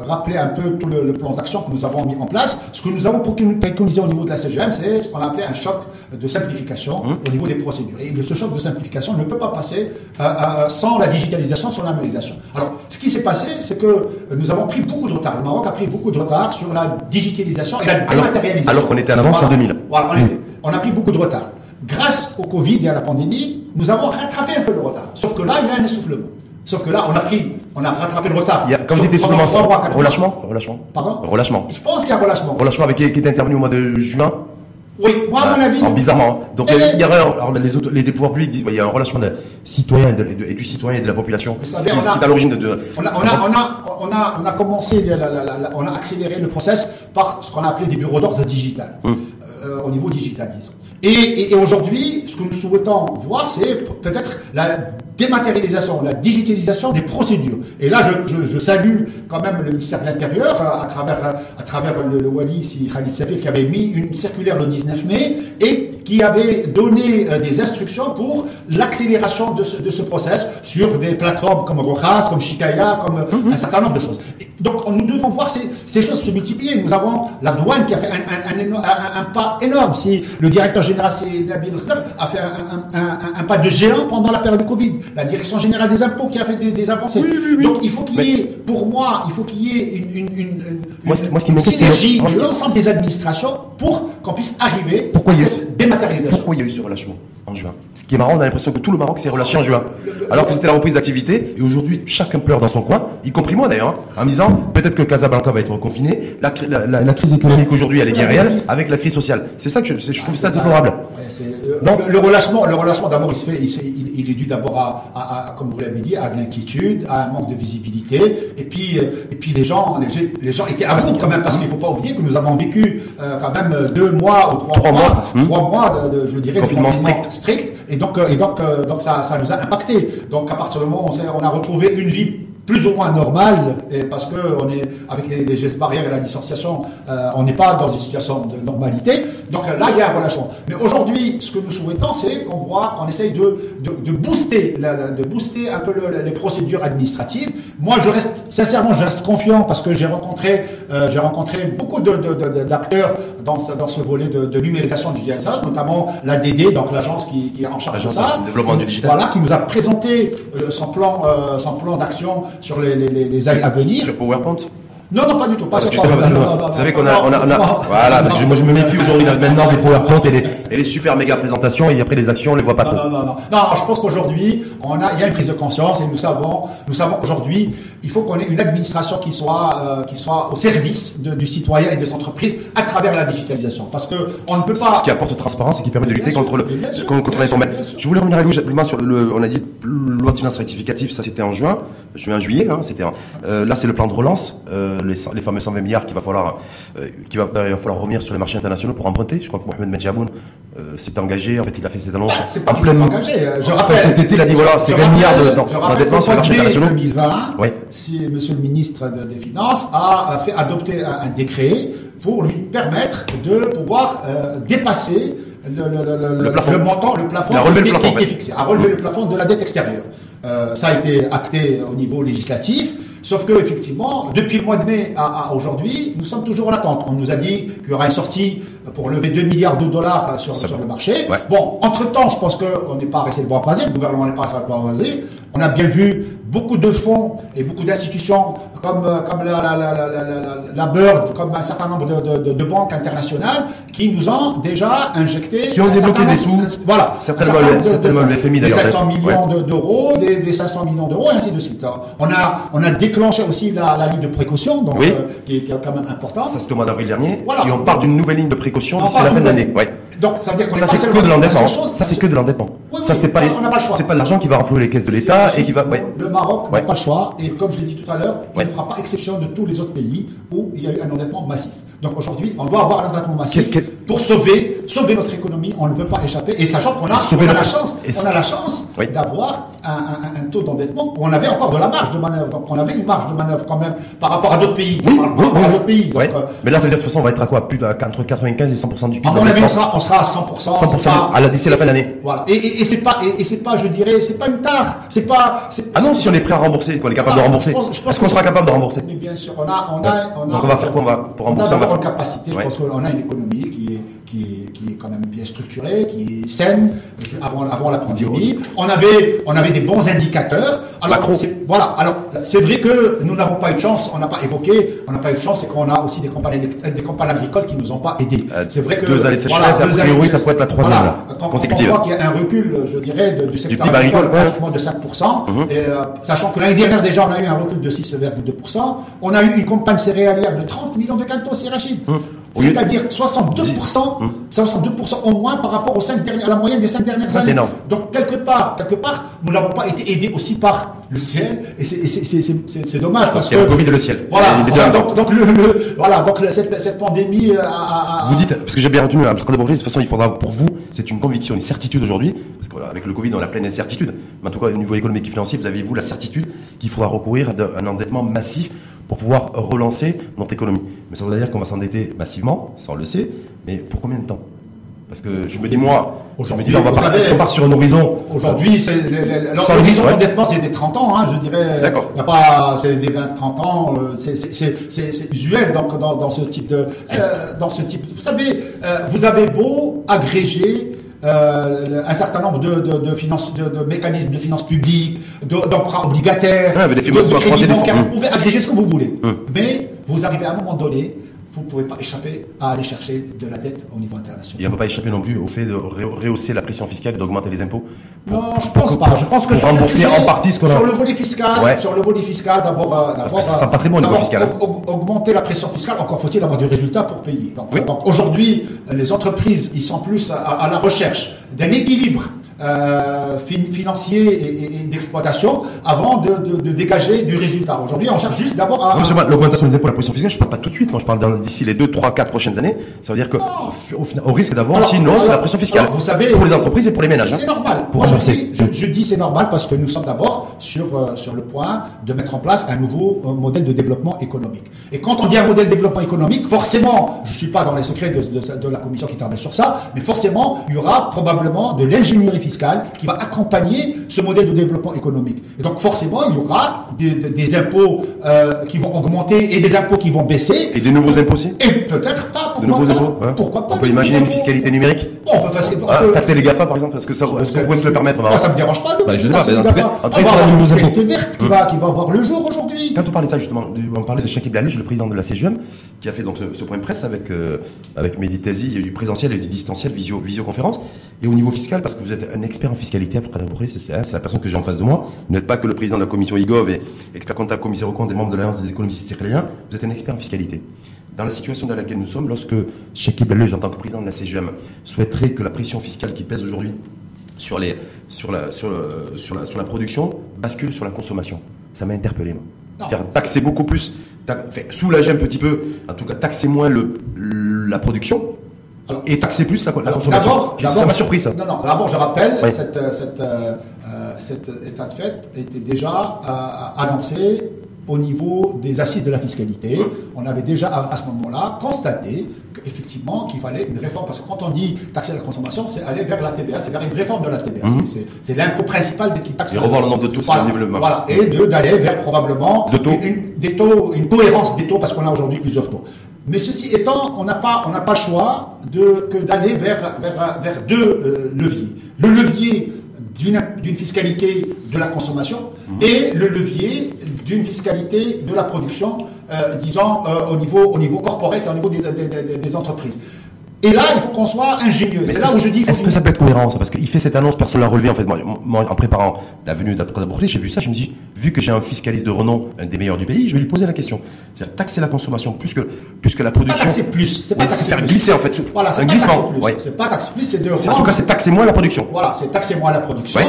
Speaker 2: rappeler un peu tout le, plan d'action que nous avons mis en place. Ce que nous avons préconisé au niveau de la CGM, c'est ce qu'on appelait un choc de simplification hum. au niveau des procédures. Et ce choc de simplification ne peut pas passer sans la digitalisation, sans la numérisation. Alors, ce qui s'est passé, c'est que nous avons pris beaucoup de retard. Le Maroc a pris beaucoup de retard sur la digitalisation et la dématérialisation.
Speaker 1: Alors, qu'on était en avance en 2000.
Speaker 2: Voilà, on était on a pris beaucoup de retard. Grâce au Covid et à la pandémie, nous avons rattrapé un peu de retard. Sauf que là, il y a un essoufflement. Sauf que là, on a pris, on a rattrapé le retard.
Speaker 1: Il y a, comme essoufflement, relâchement, relâchement.
Speaker 2: Pardon
Speaker 1: Relâchement.
Speaker 2: Je pense qu'il y a un relâchement.
Speaker 1: Relâchement avec qui, est intervenu au mois de juin.
Speaker 2: Oui, moi, à mon avis.
Speaker 1: bizarrement. Hein. Donc, il y a, alors, les, autres, les pouvoirs publics disent, il y a un relâchement des citoyens et, du citoyen et de la population. ce, qui, est à l'origine de,
Speaker 2: on a, on a, on a, on a, commencé, on a accéléré le process par ce qu'on a appelé des bureaux d'ordre digital. Hum. Euh, au niveau digital, disons. Et, aujourd'hui, ce que nous souhaitons voir, c'est peut-être la dématérialisation, la digitalisation des procédures. Et là, je, salue quand même le ministère de l'Intérieur à, travers, à travers le, le Wali ici, Khalid Safir, qui avait mis une circulaire le 19 mai et qui avait donné euh, des instructions pour l'accélération de ce, de ce process sur des plateformes comme Rojas, comme Shikaya, comme mhm. un certain nombre de choses. Donc, nous devons voir ces, ces, choses se multiplier. Nous avons la douane qui a fait un, un, un, pas énorme. Si le directeur général, c'est Nabil a fait un, pas de géant pendant la période de Covid. La direction générale des impôts qui a fait des, avancées. donc, il faut qu'il y ait, pour moi, il faut qu'il y ait une, une, une, moi, moi, ce qui synergie de l'ensemble des administrations pour qu'on puisse arriver
Speaker 1: Pourquoi
Speaker 2: à cette
Speaker 1: pourquoi il y a eu ce relâchement en juin? Ce qui est marrant, on a l'impression que tout le Maroc s'est relâché en juin. Alors que c'était la reprise d'activité, et aujourd'hui, chacun pleure dans son coin, y compris moi d'ailleurs, hein, en disant peut-être que Casablanca va être reconfiné, la, crise économique aujourd'hui, elle est bien réelle, avec la crise sociale. C'est ça que je, trouve ça déplorable.
Speaker 2: Donc, le, relâchement, le relâchement d'abord, il, se fait, il, est dû d'abord à, comme vous l'avez dit, à de l'inquiétude, à un manque de visibilité, et puis, euh, et puis les gens, les, gens étaient avertis quand même, parce qu'il ne faut pas oublier que nous avons vécu euh, quand même deux mois ou trois, mois, trois mois de, je dirais,
Speaker 1: confinement strict.
Speaker 2: strict. Et donc, euh, et donc, donc ça, ça nous a impacté. Donc, à partir du moment où on a retrouvé une vie plus ou moins normal, et parce que on est avec les, gestes barrières et la distanciation, euh, on n'est pas dans une situation de normalité. Donc là, il y a un relâchement. Mais aujourd'hui, ce que nous souhaitons, c'est qu'on voit, qu'on essaye de, de, booster, de booster un peu les procédures administratives. Moi, je reste sincèrement, je reste confiant parce que j'ai rencontré, euh, j'ai rencontré beaucoup d'acteurs dans, dans ce volet de, numérisation digitale, notamment l'ADD, donc l'agence qui, qui, est en charge de ça,
Speaker 1: développement du digital.
Speaker 2: Voilà, qui nous a présenté euh, son plan, son plan d'action sur les, les, les années à venir.
Speaker 1: Sur PowerPoint
Speaker 2: non, non, pas du tout. Pas
Speaker 1: parce que vous savez qu'on a, on a, on a, voilà, parce que moi je me méfie aujourd'hui maintenant des PowerPoint et des, et les super méga présentations et après les actions, on les voit pas trop.
Speaker 2: Non, non, non. Non, je pense qu'aujourd'hui, on a, il y a une prise de conscience et nous savons, nous savons qu'aujourd'hui, il faut qu'on ait une administration qui soit, euh, qui soit au service de, du citoyen et des entreprises à travers la digitalisation. Parce que on ne peut pas.
Speaker 1: Ce qui apporte transparence et qui permet de lutter contre le, contre l'informel. Je voulais revenir avec vous sur le, on a dit loi de finances rectificative, ça c'était en juin, juin, juillet, hein, c'était, euh, là c'est le plan de relance, euh, les, les fameux 120 milliards qu'il va falloir, qui va, il va falloir revenir sur les marchés internationaux pour emprunter. Je crois que Mohamed Medjaboun s'est engagé, en fait il a fait cette annonce.
Speaker 2: Bah, c'est pas plein... engagé. Je rappelle,
Speaker 1: cet été il a dit voilà, c'est 20 milliards d'endettement sur les marchés internationaux.
Speaker 2: 2020, ouais. Si Monsieur le ministre des Finances a fait adopter un, décret pour lui permettre de pouvoir euh, dépasser le, le, le, le, montant, le plafond qui,
Speaker 1: le
Speaker 2: était fixé, à relever le plafond de la dette extérieure. Euh, ça a été acté au niveau législatif. Sauf que effectivement, depuis le mois de mai à, aujourd'hui, nous sommes toujours en attente. On nous a dit qu'il y aura une sortie pour lever 2 milliards de dollars sur, sur le marché. Bon, entre-temps, je pense qu'on n'est pas resté le bras croisé, le gouvernement n'est pas resté le bras croisé. On a bien vu beaucoup de fonds et beaucoup d'institutions comme, euh, comme la, la, la, la, Bird, comme un certain nombre de, de, de, banques internationales qui nous ont déjà injecté.
Speaker 1: Qui ont débloqué des sous. Voilà. Certainement, certainement le FMI
Speaker 2: d'ailleurs. Des 700 millions d'euros, des, des 500 millions d'euros, et ainsi de suite. On a, on a déclenché aussi la, ligne de précaution, donc, euh, qui, est, quand même importante.
Speaker 1: Ça, c'était au mois d'avril dernier. Voilà. Et on part d'une nouvelle ligne de précaution d'ici la fin de l'année. Ouais.
Speaker 2: Donc, ça veut dire qu'on
Speaker 1: Ça, c'est que de l'endettement. Ça, c'est que de l'endettement. Ça, c'est pas, c'est pas l'argent qui va renflouer les caisses de l'État et qui va, ouais.
Speaker 2: Le Maroc n'a pas le choix. Et comme je l'ai dit tout à l'heure, il ne fera pas exception de tous les autres pays où il y a eu un endettement massif. Donc aujourd'hui, on doit avoir un endettement massif pour sauver, sauver notre économie. On ne peut pas échapper. Et sachant qu'on a, on a, la chance, on a la chance d'avoir un, un, taux d'endettement où on avait encore de la marge de manœuvre. Donc on avait une marge de manœuvre quand même par rapport à d'autres pays.
Speaker 1: Oui, par rapport à d'autres pays. Donc, euh, Mais là, ça veut dire de toute façon, on va être à quoi? Plus entre 95 et 100% du PIB.
Speaker 2: À mon avis, on sera, on sera à 100%.
Speaker 1: 100% à la, d'ici la fin de l'année.
Speaker 2: Voilà. Et, et, et c'est pas, et, et c'est pas, je dirais, c'est pas une tare. C'est pas.
Speaker 1: Ah non, si on est prêt à rembourser, qu'on est capable de ah, rembourser. Est-ce qu'on sera capable de rembourser?
Speaker 2: Mais bien sûr, on a, on a, on a.
Speaker 1: Donc on va faire quoi? On va, pour rembourser
Speaker 2: On a une capacité. Je pense qu'on a une économie qui est qui, qui est quand même bien structurée, qui est saine avant, avant la pandémie. On avait, on avait des bons indicateurs. Alors, voilà. Alors, c'est vrai que nous n'avons pas eu de chance. On n'a pas évoqué. On n'a pas eu de chance, c'est qu'on a aussi des campagnes, des campagnes agricoles qui nous ont pas aidés.
Speaker 1: Euh, c'est vrai que deux années de sécheresse. Voilà, a priori, ça peut être la troisième voilà,
Speaker 2: quand, consécutive. Quand on voit qu'il y a un recul, je dirais, de, du secteur du agricole, pratiquement de 5%, mhm. et, euh, sachant que l'année dernière déjà, on a eu un recul de 6,2%. On a eu une campagne céréalière de 30 millions de cantos, c'est Rachid. Mhm. C'est-à-dire 62%, 62% au moins par rapport aux cinq dernières, à la moyenne des cinq dernières
Speaker 1: Ça,
Speaker 2: années.
Speaker 1: Énorme.
Speaker 2: Donc quelque part, quelque part, nous n'avons pas été aidés aussi par le ciel, et c'est dommage parce, que
Speaker 1: le Covid et le ciel.
Speaker 2: Voilà. donc, donc, le, le, voilà, donc cette, cette pandémie euh, a,
Speaker 1: a, Vous dites, parce que j'ai bien retenu, hein, de toute façon, il faudra pour vous, c'est une conviction, une certitude aujourd'hui, parce qu'avec le Covid, on a plein d'incertitudes. Mais en tout cas, au niveau économique et financier, vous avez vous la certitude qu'il faudra recourir à un endettement massif pour pouvoir relancer notre économie. Mais ça veut dire qu'on va s'endetter massivement, ça on le sait, mais pour combien de temps? Parce que je me dis, moi, je me dis, on va pas, est-ce qu'on part sur un horizon
Speaker 2: Aujourd'hui, c'est, l'horizon d'endettement, c'est des 30 ans, hein, je dirais.
Speaker 1: D'accord.
Speaker 2: Il n'y a pas, c'est des 20, 30 ans, euh, c'est usuel donc, dans, dans ce type de, euh, dans ce type. Vous savez, euh, vous avez beau agréger euh, un certain nombre de, de, de, finances, de, de mécanismes de finances publiques, d'emprunts obligataires,
Speaker 1: ah, de, crédits
Speaker 2: bancaires. Vous pouvez agréger ce que vous voulez. Hum. Mais vous arrivez à un moment donné vous ne pouvez pas échapper à aller chercher de la dette au niveau international.
Speaker 1: Et on ne peut pas échapper non plus au fait de rehausser la pression fiscale et d'augmenter les impôts
Speaker 2: Non, je ne pense pas. Je pense que
Speaker 1: pour rembourser en partie ce qu'on a.
Speaker 2: Sur le volet fiscal, sur le volet fiscal, d'abord,
Speaker 1: euh, Parce que ça pas très bon niveau fiscal.
Speaker 2: Augmenter la pression fiscale, encore faut-il avoir du résultat pour payer. Donc, donc aujourd'hui, les entreprises, ils sont plus à la recherche d'un équilibre euh, financier et, d'exploitation avant de, de, dégager du résultat. Aujourd'hui, on cherche juste d'abord à...
Speaker 1: L'augmentation des impôts, la pression fiscale, je ne parle pas tout de suite, moi je parle d'ici les 2, 3, 4 prochaines années. Ça veut dire que au, risque d'avoir aussi une hausse de la pression fiscale.
Speaker 2: vous savez,
Speaker 1: pour les entreprises et pour les ménages.
Speaker 2: C'est normal. Pour je, je, je, dis c'est normal parce que nous sommes d'abord sur, euh, sur le point de mettre en place un nouveau euh, modèle de développement économique. Et quand on dit un modèle de développement économique, forcément, je ne suis pas dans les secrets de, de, de la commission qui travaille sur ça, mais forcément, il y aura probablement de l'ingénierie fiscale qui va accompagner ce modèle de développement économique. Et donc forcément, il y aura des, des impôts euh, qui vont augmenter et des impôts qui vont baisser.
Speaker 1: Et des nouveaux impôts aussi?
Speaker 2: Et peut-être pas
Speaker 1: de nouveaux impôts hein.
Speaker 2: Pourquoi pas
Speaker 1: On peut imaginer une fiscalité numérique?
Speaker 2: On peut facile- on
Speaker 1: Ah,
Speaker 2: peut-
Speaker 1: Taxer les GAFA, par exemple, est-ce que ça, est-ce qu'on pourrait se le permettre
Speaker 2: Moi, ça me dérange pas. de-
Speaker 1: Bah, je sais pas, mais en tout cas- il faudra
Speaker 2: avoir
Speaker 1: de nouveaux impôts.
Speaker 2: verte qui va, qui va voir le jour aujourd'hui.
Speaker 1: Quand on parlait de ça justement, on parlait de Shakib Lalouche, le président de la CGM, qui a fait donc ce, ce point de presse avec euh, avec Mehdi Tazi, il y a eu du présentiel et du distanciel, visio, visioconférence. Et au niveau fiscal, parce que vous êtes un expert en fiscalité, après Bourré, c'est c'est- la personne que j'ai en face de moi. Vous n'êtes pas que le président de la commission IGOV et expert comptable, commissaire au compte et membre de l'Alliance des économistes israéliens. Vous êtes un expert en fiscalité. Dans la situation dans laquelle nous sommes, lorsque Shakib Lalouche, en tant que président de la CGM, souhaiterait que la pression fiscale qui pèse aujourd'hui sur, les, sur, la, sur, le- sur, la, sur la production bascule sur la consommation. Ça m'a interpellé, C'est-à-dire taxer beaucoup plus, enfin, soulager un petit peu, en tout cas taxer moins le, la production
Speaker 2: Alors,
Speaker 1: et taxer plus la, la consommation.
Speaker 2: d'abord-
Speaker 1: ça m'a surpris ça.
Speaker 2: Non, non, d'abord je rappelle,
Speaker 1: Oui.
Speaker 2: cette, euh, cette, euh, euh, cet état de fait était déjà euh, annoncé au niveau des assises de la fiscalité. On avait déjà à, à ce moment-là constaté qu'effectivement qu'il fallait une réforme, parce que quand on dit taxer la consommation, c'est aller vers la TVA, c'est vers une réforme de la TVA. C'est- C'est l'impôt principal qui taxe.
Speaker 1: Mhm. Et revoir le nombre de taux
Speaker 2: voilà,
Speaker 1: le développement.
Speaker 2: Voilà, et d'aller vers probablement
Speaker 1: De taux.
Speaker 2: une, une- des taux, une cohérence des taux, parce qu'on a aujourd'hui plusieurs taux. Mais ceci étant, on n'a pas, on n'a pas le choix de, que d'aller vers, vers, vers deux euh, leviers. Le levier d'une d'une fiscalité de la consommation et le levier d'une fiscalité de la production, euh, disons, euh, au, niveau, au niveau corporate et au niveau des, des- des- des entreprises. Et là, il faut qu'on soit ingénieux. C'est là où je dis...
Speaker 1: Est-ce que ça peut être cohérent ça? Parce qu'il fait cette annonce, personne l'a relevé en fait. Moi, moi, en préparant la venue Bourré, j'ai vu ça, je me dis, vu que j'ai un fiscaliste de renom, un des meilleurs du pays, je vais lui poser la question. C'est-à-dire taxer la consommation plus que, plus que la
Speaker 2: C'est
Speaker 1: production.
Speaker 2: taxer plus. C'est pas
Speaker 1: Mais c'est
Speaker 2: taxer
Speaker 1: faire glisser en fait.
Speaker 2: Voilà, c'est
Speaker 1: un glissement. Ouais.
Speaker 2: C'est pas taxer plus, c'est de
Speaker 1: C'est- En tout cas, c'est taxer moins la production.
Speaker 2: Voilà, c'est taxer moins la production,
Speaker 1: Ouais.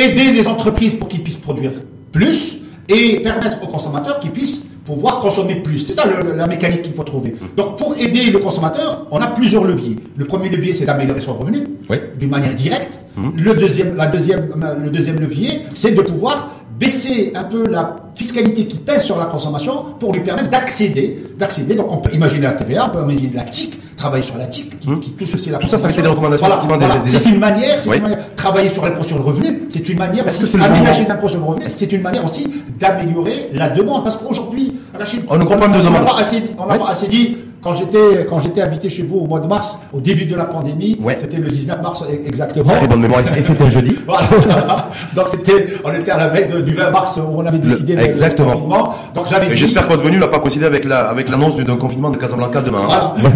Speaker 2: aider les entreprises pour qu'ils puissent produire plus et permettre aux consommateurs qu'ils puissent pouvoir consommer plus. C'est ça le- la mécanique qu'il faut trouver. Donc pour aider le consommateur, on a plusieurs leviers. Le premier levier, c'est d'améliorer son revenu
Speaker 1: Ouais.
Speaker 2: d'une manière directe. Le, deuxième, la deuxième, le deuxième levier, c'est de pouvoir baisser un peu la fiscalité qui pèse sur la consommation pour lui permettre d'accéder. d'accéder. Donc on peut imaginer la TVA, on peut imaginer la TIC, travailler sur la TIC, qui, qui touche aussi la
Speaker 1: Tout ça, ça fait des recommandations,
Speaker 2: Voilà, voilà.
Speaker 1: des
Speaker 2: C'est une manière, c'est
Speaker 1: Oui.
Speaker 2: une manière. Travailler sur l'impôt sur le revenu, c'est une manière.
Speaker 1: Est-ce que c'est
Speaker 2: aménager l'impôt sur le revenu, c'est une manière aussi d'améliorer la demande. Parce qu'aujourd'hui, Rachid,
Speaker 1: On ne comprend pas de
Speaker 2: on n'a
Speaker 1: demande.
Speaker 2: pas assez, on n'a pas assez dit. Quand j'étais, quand j'étais habité chez vous au mois de mars, au début de la pandémie,
Speaker 1: Ouais.
Speaker 2: c'était le 19 mars e- exactement.
Speaker 1: Très bonne mémoire. Et c'était un jeudi. [laughs]
Speaker 2: Voilà. Donc c'était, on était à la veille de- du 20 mars où on avait décidé le- le
Speaker 1: exactement.
Speaker 2: confinement. Donc j'avais
Speaker 1: j'espère que votre venue n'a pas coïncidé avec la, avec l'annonce d'un confinement de Casablanca demain. hein.
Speaker 2: Voilà. Non,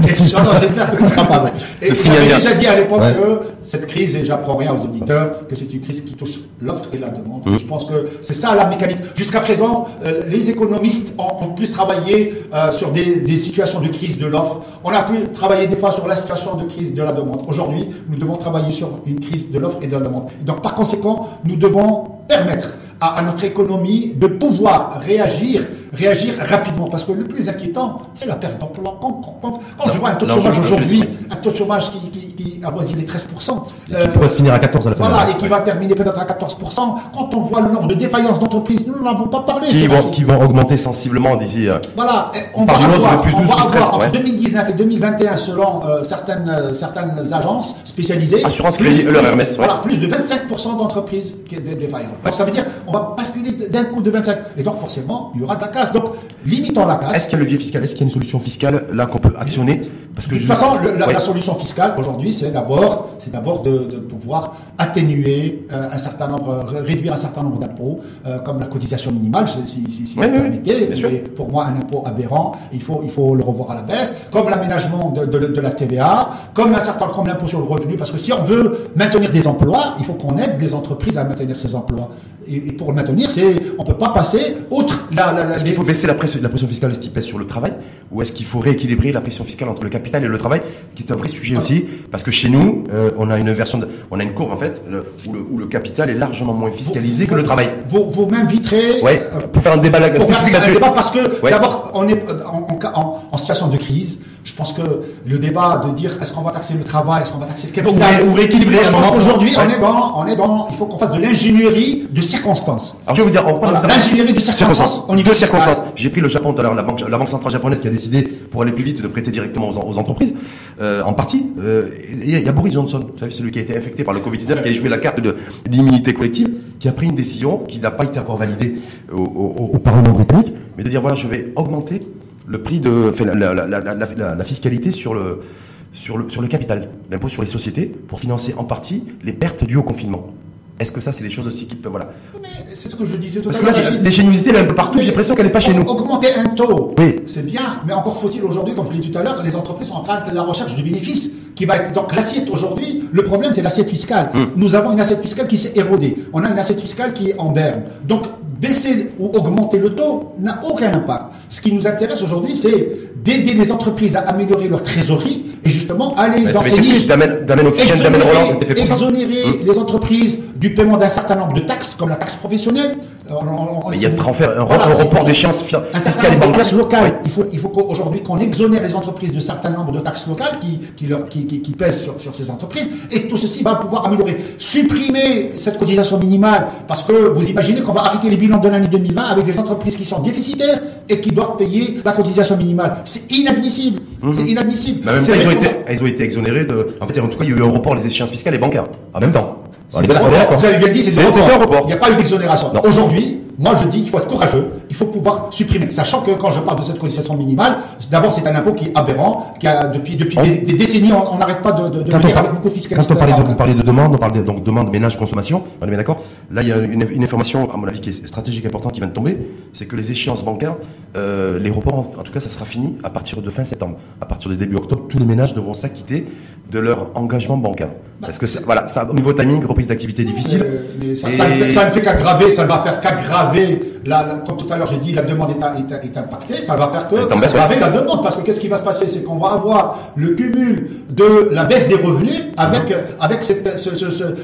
Speaker 2: j'espère que ce ne sera pas vrai. [laughs] Et
Speaker 1: Le
Speaker 2: j'avais déjà dit à l'époque
Speaker 1: Ouais.
Speaker 2: que cette crise, et j'apprends rien aux auditeurs, que c'est une crise qui touche l'offre et la demande.
Speaker 1: Mmh.
Speaker 2: Je pense que c'est ça la mécanique. Jusqu'à présent, euh, les économistes ont, ont plus travaillé euh, sur des, des situations de crise de l'offre. On a pu travailler des fois sur la situation de crise de la demande. Aujourd'hui, nous devons travailler sur une crise de l'offre et de la demande. Donc, par conséquent, nous devons permettre à notre économie de pouvoir réagir, réagir rapidement. Parce que le plus inquiétant, c'est la perte d'emploi. Quand, quand- quand- je vois un taux de chômage aujourd'hui, un taux de chômage qui, qui, qui avoisine les 13%,
Speaker 1: Qui pourrait finir à 14 à la fin
Speaker 2: voilà, et qui va terminer peut-être à 14%, quand on voit le nombre de défaillances d'entreprises, nous n'en avons pas parlé.
Speaker 1: Qui vont, qui vont augmenter sensiblement d'ici. euh,
Speaker 2: Voilà, on va avoir,
Speaker 1: plus
Speaker 2: on
Speaker 1: 12,
Speaker 2: va
Speaker 1: plus 13,
Speaker 2: avoir entre
Speaker 1: ouais.
Speaker 2: 2019 et 2021, selon euh, certaines, euh, certaines agences spécialisées,
Speaker 1: Assurance Crédit, leur Hermès, ouais.
Speaker 2: voilà, plus de 25% d'entreprises défaillantes. Donc ça veut dire on va basculer d'un coup de 25. Et donc forcément, il y aura de la Donc limitons la casse.
Speaker 1: Est-ce qu'il y a levier fiscal Est-ce qu'il y a une solution fiscale là qu'on peut actionner? Parce que
Speaker 2: De toute façon, le- la,
Speaker 1: Ouais.
Speaker 2: la solution fiscale aujourd'hui, c'est d'abord, c'est d'abord de, de pouvoir atténuer euh, un certain nombre, ré- réduire un certain nombre d'impôts, euh, comme la cotisation minimale, si, si, si,
Speaker 1: Oui,
Speaker 2: vous
Speaker 1: oui,
Speaker 2: permettez, et pour moi un impôt aberrant, il faut, il faut le revoir à la baisse, comme l'aménagement de, de, de la TVA, comme un certain, comme l'impôt sur le revenu, parce que si on veut maintenir des emplois, il faut qu'on aide les entreprises à maintenir ces emplois. Et, et pour le maintenir, c'est, on peut pas passer outre la, la, la
Speaker 1: Est-ce qu'il faut baisser la pression, la pression fiscale qui pèse sur le travail ou est-ce qu'il faut rééquilibrer la pression fiscale entre le capital et le travail, qui est un vrai sujet aussi Parce que chez nous, euh, on a une version, de- on a une courbe en fait le- où, le, où le capital est largement moins fiscalisé que le travail.
Speaker 2: Vous, vous m'inviterez
Speaker 1: Ouais,
Speaker 2: euh,
Speaker 1: pour faire un débat là-
Speaker 2: pour faire un débat parce que
Speaker 1: Ouais.
Speaker 2: d'abord on est en, en- en- en situation de crise. Je pense que le débat de dire est-ce qu'on va taxer le travail, est-ce qu'on va taxer le capital,
Speaker 1: Ou ré- ou rééquilibrer
Speaker 2: Je pense qu'aujourd'hui on est dans, on est dans, il faut qu'on fasse de l'ingénierie de circonstances.
Speaker 1: Alors je vais vous dire, on parle
Speaker 2: Voilà,
Speaker 1: de
Speaker 2: l'ingénierie de circonstances niveau
Speaker 1: Deux circonstances. J'ai pris le Japon tout à l'heure, la banque, la banque centrale japonaise qui a décidé, pour aller plus vite, de prêter directement aux, aux entreprises, euh, en partie. Euh, Il y, a- il y a Boris Johnson, vous savez, celui qui a été infecté par le Covid-19, qui a joué la carte de l'immunité collective, qui a pris une décision qui n'a pas été encore validée au, au- au Parlement britannique, mais de dire voilà, je vais augmenter le prix de, enfin, la, la, la, la, fiscalité sur le, sur le, sur le capital, l'impôt sur les sociétés, pour financer en partie les pertes dues au confinement. Est-ce que ça, c'est des choses aussi qui peuvent. Voilà.
Speaker 2: C'est ce que je disais tout
Speaker 1: à l'heure. Parce que là, l'ingéniosité, elle est un peu partout. J'ai l'impression qu'elle n'est pas chez nous.
Speaker 2: Augmenter un taux, oui. c'est bien, mais encore faut-il aujourd'hui, comme je l'ai dit tout à l'heure, les entreprises sont en train de la recherche du bénéfice qui va être. Donc l'assiette aujourd'hui, le problème, c'est l'assiette fiscale. Hmm. Nous avons une assiette fiscale qui s'est érodée. On a une assiette fiscale qui est en berne. Donc baisser ou augmenter le taux n'a aucun impact. Ce qui nous intéresse aujourd'hui, c'est d'aider les entreprises à améliorer leur trésorerie et justement aller dans ces niches, exonérer mmh. les entreprises du paiement d'un certain nombre de taxes, comme la taxe professionnelle.
Speaker 1: il y a de transfert, un, report d'échéance fiscale et bancaire.
Speaker 2: locales. Il faut, il faut qu'aujourd'hui qu'on exonère les entreprises de certain nombre de taxes locales qui, qui, leur, qui, qui, pèsent sur, sur, ces entreprises, et tout ceci va pouvoir améliorer. Supprimer cette cotisation minimale, parce que vous imaginez qu'on va arrêter les de l'année 2020 avec des entreprises qui sont déficitaires et qui doivent payer la cotisation minimale. C'est inadmissible. Mhm. C'est inadmissible.
Speaker 1: Bah, ils, ont été, ils ont été exonérés de. En fait, en tout cas, il y a eu un report des échéances fiscales et bancaires en même temps.
Speaker 2: Vous avez bien dit, c'est un report. Il n'y a pas eu d'exonération. Aujourd'hui, moi, je dis qu'il faut être courageux, il faut pouvoir supprimer. Sachant que quand je parle de cette cotisation minimale, d'abord, c'est un impôt qui est aberrant, qui a depuis, depuis des, décennies, on n'arrête pas de, de, de venir avec beaucoup de fiscalité.
Speaker 1: Quand on parlait de, vous parlez de demande, on parle de donc, demande, ménage, consommation, on est bien d'accord Là, il y a une, une, information, à mon avis, qui est stratégique importante qui vient de tomber, c'est que les échéances bancaires, euh, les reports, en, en, tout cas, ça sera fini à partir de fin septembre. À partir de début octobre, tous les ménages devront s'acquitter de leur engagement bancaire. Parce que voilà, ça, au niveau timing, reprise d'activité difficile.
Speaker 2: ça, ne fait, qu'aggraver, ça ne va faire qu'aggraver. La, comme tout à l'heure j'ai dit, la demande est, est, impactée, ça va faire que aggraver la demande. Parce que qu'est-ce qui va se passer, c'est qu'on va avoir le cumul de la baisse des revenus avec avec cette,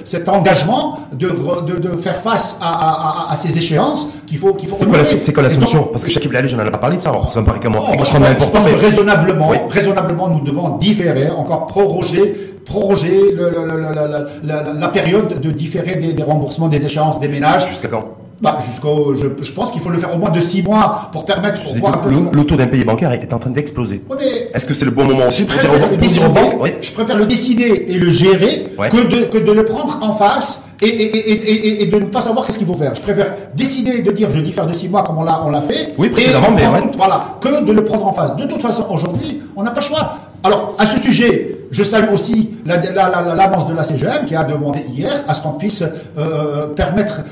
Speaker 2: cet engagement de, de, de, faire face à, à, à, ces échéances qu'il faut qu'il faut.
Speaker 1: C'est quoi, la, c'est quoi la solution? Parce que Shakib Lalé, j'en ai pas parlé de ça. ça me paraît comme moi.
Speaker 2: je, pense que raisonnablement, raisonnablement, nous devons différer, encore proroger proroger, la, période de différer des, remboursements des échéances des ménages.
Speaker 1: Jusqu'à quand?
Speaker 2: Bah, jusqu'au, je, pense qu'il faut le faire au moins de six mois pour permettre. Pour
Speaker 1: voir le, taux d'un pays bancaire est en train d'exploser. Est-ce que c'est le bon moment aussi
Speaker 2: je préfère, le décider, je préfère le décider et le gérer que, de, que de le prendre en face et, et, et, de ne pas savoir qu'est-ce qu'il faut faire. Je préfère décider de dire je diffère de six mois comme on l'a on l'a fait.
Speaker 1: Oui, précédemment, mais
Speaker 2: voilà, que de le prendre en face. De toute façon, aujourd'hui, on n'a pas le choix. Alors, à ce sujet, je salue aussi l'annonce de la CGM qui a demandé hier à ce qu'on puisse euh, permettre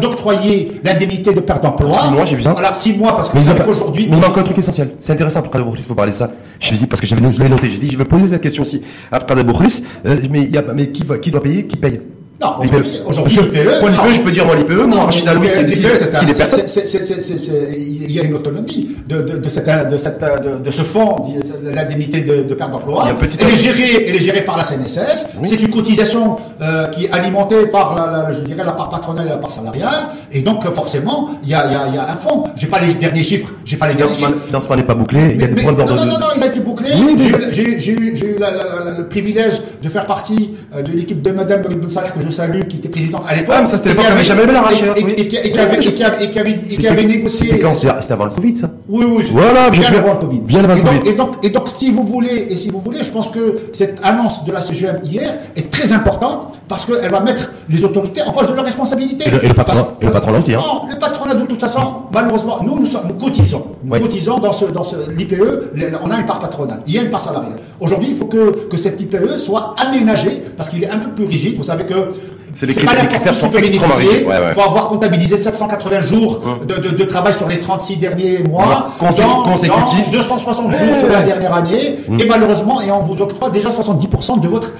Speaker 2: d'octroyer l'indemnité de perte d'emploi.
Speaker 1: Six mois, j'ai vu ça.
Speaker 2: Alors six mois parce que
Speaker 1: aujourd'hui. Mais il manque un truc essentiel. C'est intéressant pour Kader il faut parler de ça. Je dis parce que je l'ai noté. J'ai dit je vais poser cette question aussi à Kader euh, mais il y a, mais qui, qui doit payer Qui paye?
Speaker 2: Non, aujourd'hui, l'IPE.
Speaker 1: Pour l'IPE, je peux dire moi l'IPE, moi, Rachid Aloui,
Speaker 2: il y a une autonomie de, de, de, cette, de, cette, de, de ce fonds, de l'indemnité de, de perte d'emploi. Elle est gérée, elle est gérée par la CNSS. C'est une cotisation euh, qui est alimentée par la, la, je dirais, la part patronale et la part salariale. Et donc, forcément, il y a, il y a, il y a un fonds. J'ai pas les derniers chiffres. J'ai pas les
Speaker 1: derniers chiffres. Le financement n'est pas bouclé. Il y a des points d'ordre.
Speaker 2: Non, non, non, il a été J'ai eu le privilège de faire partie euh, de l'équipe de Madame Ben Salah que je salue, qui était présidente à l'époque.
Speaker 1: Ah, mais ça c'était l'époque, avait jamais bien arraché.
Speaker 2: Et qui avait négocié.
Speaker 1: C'était avant le Covid, ça
Speaker 2: Oui, oui.
Speaker 1: Voilà,
Speaker 2: bien avant le Covid.
Speaker 1: Bien avant le Covid.
Speaker 2: Et donc, et donc, si vous voulez, et si vous voulez, je pense que cette annonce de la CGM hier est très importante parce qu'elle va mettre les autorités en face de leurs responsabilités.
Speaker 1: Et le, patronat, et le patronat aussi, hein
Speaker 2: Non, le patronat, de toute façon, malheureusement, nous, nous, sommes, nous cotisons. Nous cotisons dans ce, dans ce, l'IPE, on a une part patronale. Il y a une part salariale. Aujourd'hui, il faut que, que cette IPE soit aménagée parce qu'il est un peu plus rigide. Vous savez que
Speaker 1: c'est les, critères, les critères sont extrêmement
Speaker 2: rigides. Il faut avoir comptabilisé 780 jours hum. de, de, de, travail sur les 36 derniers mois.
Speaker 1: Consécutifs.
Speaker 2: 260 jours sur la dernière année. Hum. Et malheureusement, et on vous octroie déjà 70% de votre,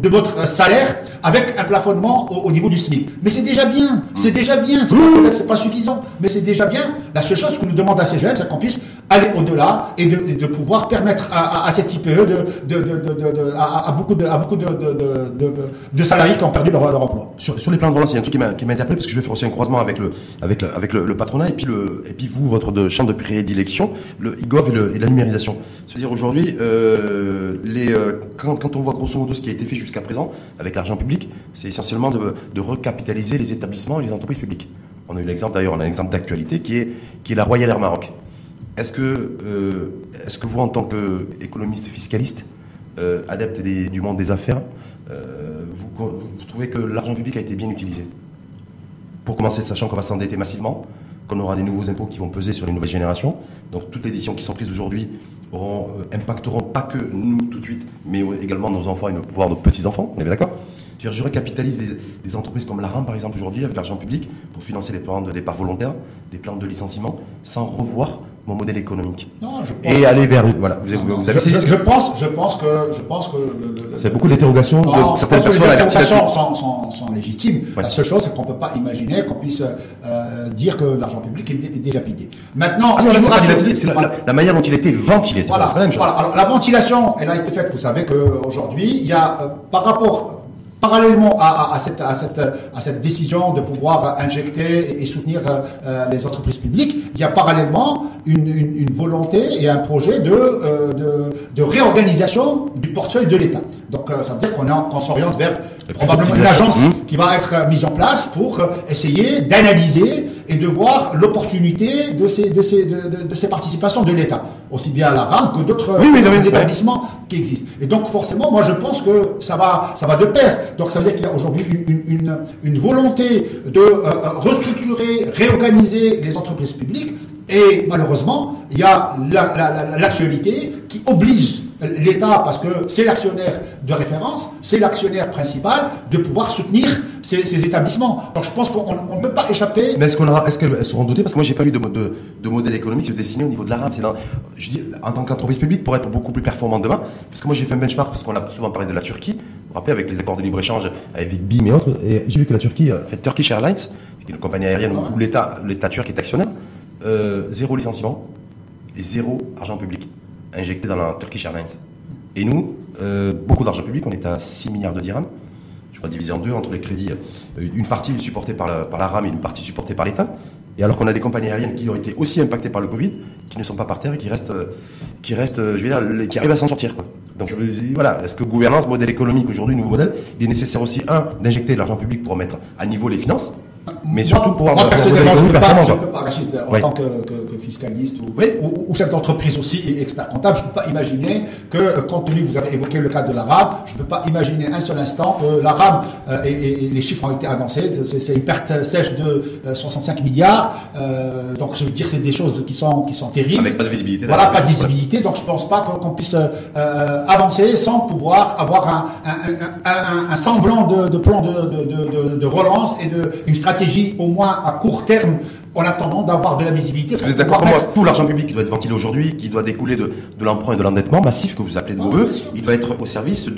Speaker 2: de votre salaire avec un plafonnement au, niveau du SMIC. Mais c'est déjà bien. C'est déjà bien. C'est peut-être c'est pas suffisant, mais c'est déjà bien. La seule chose que nous demande à ces jeunes, c'est qu'on puisse aller au-delà et de, pouvoir permettre à, à, cette IPE de, de, de, à, beaucoup de, à beaucoup de, salariés qui ont perdu leur, leur emploi.
Speaker 1: Sur, sur les plans de relance, il y a un truc qui m'a, interpellé parce que je vais faire aussi un croisement avec le, avec le, avec le, patronat et puis le, et puis vous, votre champ de prédilection, le IGOV et, et la numérisation. C'est-à-dire aujourd'hui, euh, euh, quand, quand on voit grosso modo ce qui a été fait jusqu'à présent avec l'argent public, c'est essentiellement de, de recapitaliser les établissements et les entreprises publiques. On a eu l'exemple d'ailleurs, on a un exemple d'actualité qui est, qui est la Royal Air Maroc. Est-ce que, euh, est-ce que vous, en tant qu'économiste fiscaliste, euh, adepte du monde des affaires, euh, vous, trouvez que l'argent public a été bien utilisé? Pour commencer, sachant qu'on va s'endetter massivement, qu'on aura des nouveaux impôts qui vont peser sur les nouvelles générations. Donc toutes les décisions qui sont prises aujourd'hui impacteront pas que nous tout de suite, mais également nos enfants et nos, voire nos petits-enfants. On est d'accord? Je recapitalise des, entreprises comme la RAM, par exemple, aujourd'hui, avec l'argent public, pour financer les plans de départ volontaire, des plans de licenciement, sans revoir mon modèle économique. Non, je pense et aller vers voilà.
Speaker 2: Vous, vous avez je, je, pense, je pense que je pense que
Speaker 1: c'est beaucoup d'interrogations. De
Speaker 2: certaines personnes. Les interrogations sont, sont, sont, légitimes. La seule chose, c'est qu'on peut pas imaginer qu'on puisse euh, dire que l'argent public est, délapidé.
Speaker 1: Maintenant, ah c'est la, la, manière dont il a été ventilé.
Speaker 2: Voilà, la même chose. Voilà. Alors, la ventilation, elle a été faite. Vous savez qu'aujourd'hui, il y a euh, par rapport Parallèlement à, à, cette, à, cette, à, cette, décision de pouvoir injecter et soutenir euh, les entreprises publiques, il y a parallèlement une, une, une volonté et un projet de, euh, de, de, réorganisation du portefeuille de l'État. Donc euh, ça veut dire qu'on s'oriente vers probablement une agence mmh. qui va être mise en place pour essayer d'analyser et de voir l'opportunité de ces, de, ces, de, de, ces participations de l'État, aussi bien à la RAM que d'autres établissements qui existent. Et donc forcément, moi je pense que ça va, ça va de pair. Donc ça veut dire qu'il y a aujourd'hui une, une, une, volonté de euh, euh, restructurer, réorganiser les entreprises publiques. Et malheureusement, il y a l'actualité qui oblige l'État, parce que c'est l'actionnaire de référence, c'est l'actionnaire principal, de pouvoir soutenir ces, ces, établissements. Donc je pense qu'on ne peut pas échapper.
Speaker 1: Mais est-ce qu'on aura, est-ce qu'elles seront dotées? Parce que moi j'ai pas vu de, de, de, modèle économique se dessiner au niveau de l'arabe. C'est je dis, en tant qu'entreprise publique, pour être beaucoup plus performant demain, parce que moi j'ai fait un benchmark, parce qu'on a souvent parlé de la Turquie, vous vous rappelez, avec les accords de libre-échange avec BIM et autres, et j'ai vu que la Turquie, euh, fait Turkish Airlines, qui est une compagnie aérienne où l'État, l'État turc est actionnaire, euh, zéro licenciement et zéro argent public injecté dans la Turkish Airlines. Et nous, euh, beaucoup d'argent public, on est à 6 milliards de dirhams, je crois divisé en deux entre les crédits, euh, une partie supportée par la, par la RAM et une partie supportée par l'État. Et alors qu'on a des compagnies aériennes qui ont été aussi impactées par le Covid, qui ne sont pas par terre et qui restent, euh, qui restent, je veux dire, qui arrivent à s'en sortir. Donc voilà, est-ce que gouvernance, modèle économique aujourd'hui, nouveau modèle, il est nécessaire aussi un d'injecter de l'argent public pour mettre à niveau les finances, mais surtout pour
Speaker 2: avoir. Moi personnellement, je ne peux pas, je peux pas Rachid, en tant que, que, que, fiscaliste ou, ou, ou, chef d'entreprise aussi et expert comptable, je ne peux pas imaginer que, euh, compte tenu, vous avez évoqué le cas de l'arabe, je ne peux pas imaginer un seul instant que l'arabe euh, et, et, les chiffres ont été annoncés, c'est une perte sèche de 65 euh, milliards, euh, donc je veux dire c'est des choses qui sont qui sont terribles.
Speaker 1: Avec pas de visibilité.
Speaker 2: Voilà, pas de visibilité, donc je pense pas qu'on puisse euh, avancer sans pouvoir avoir un, un, un, un semblant de, de plan de, de, de, de relance et de une stratégie stratégie, au moins à court terme, en attendant d'avoir de la visibilité.
Speaker 1: Vous êtes d'accord avec moi Tout l'argent public qui doit être ventilé aujourd'hui, qui doit découler de, de l'emprunt et de l'endettement massif que vous appelez de vos voeux, il doit être au service de,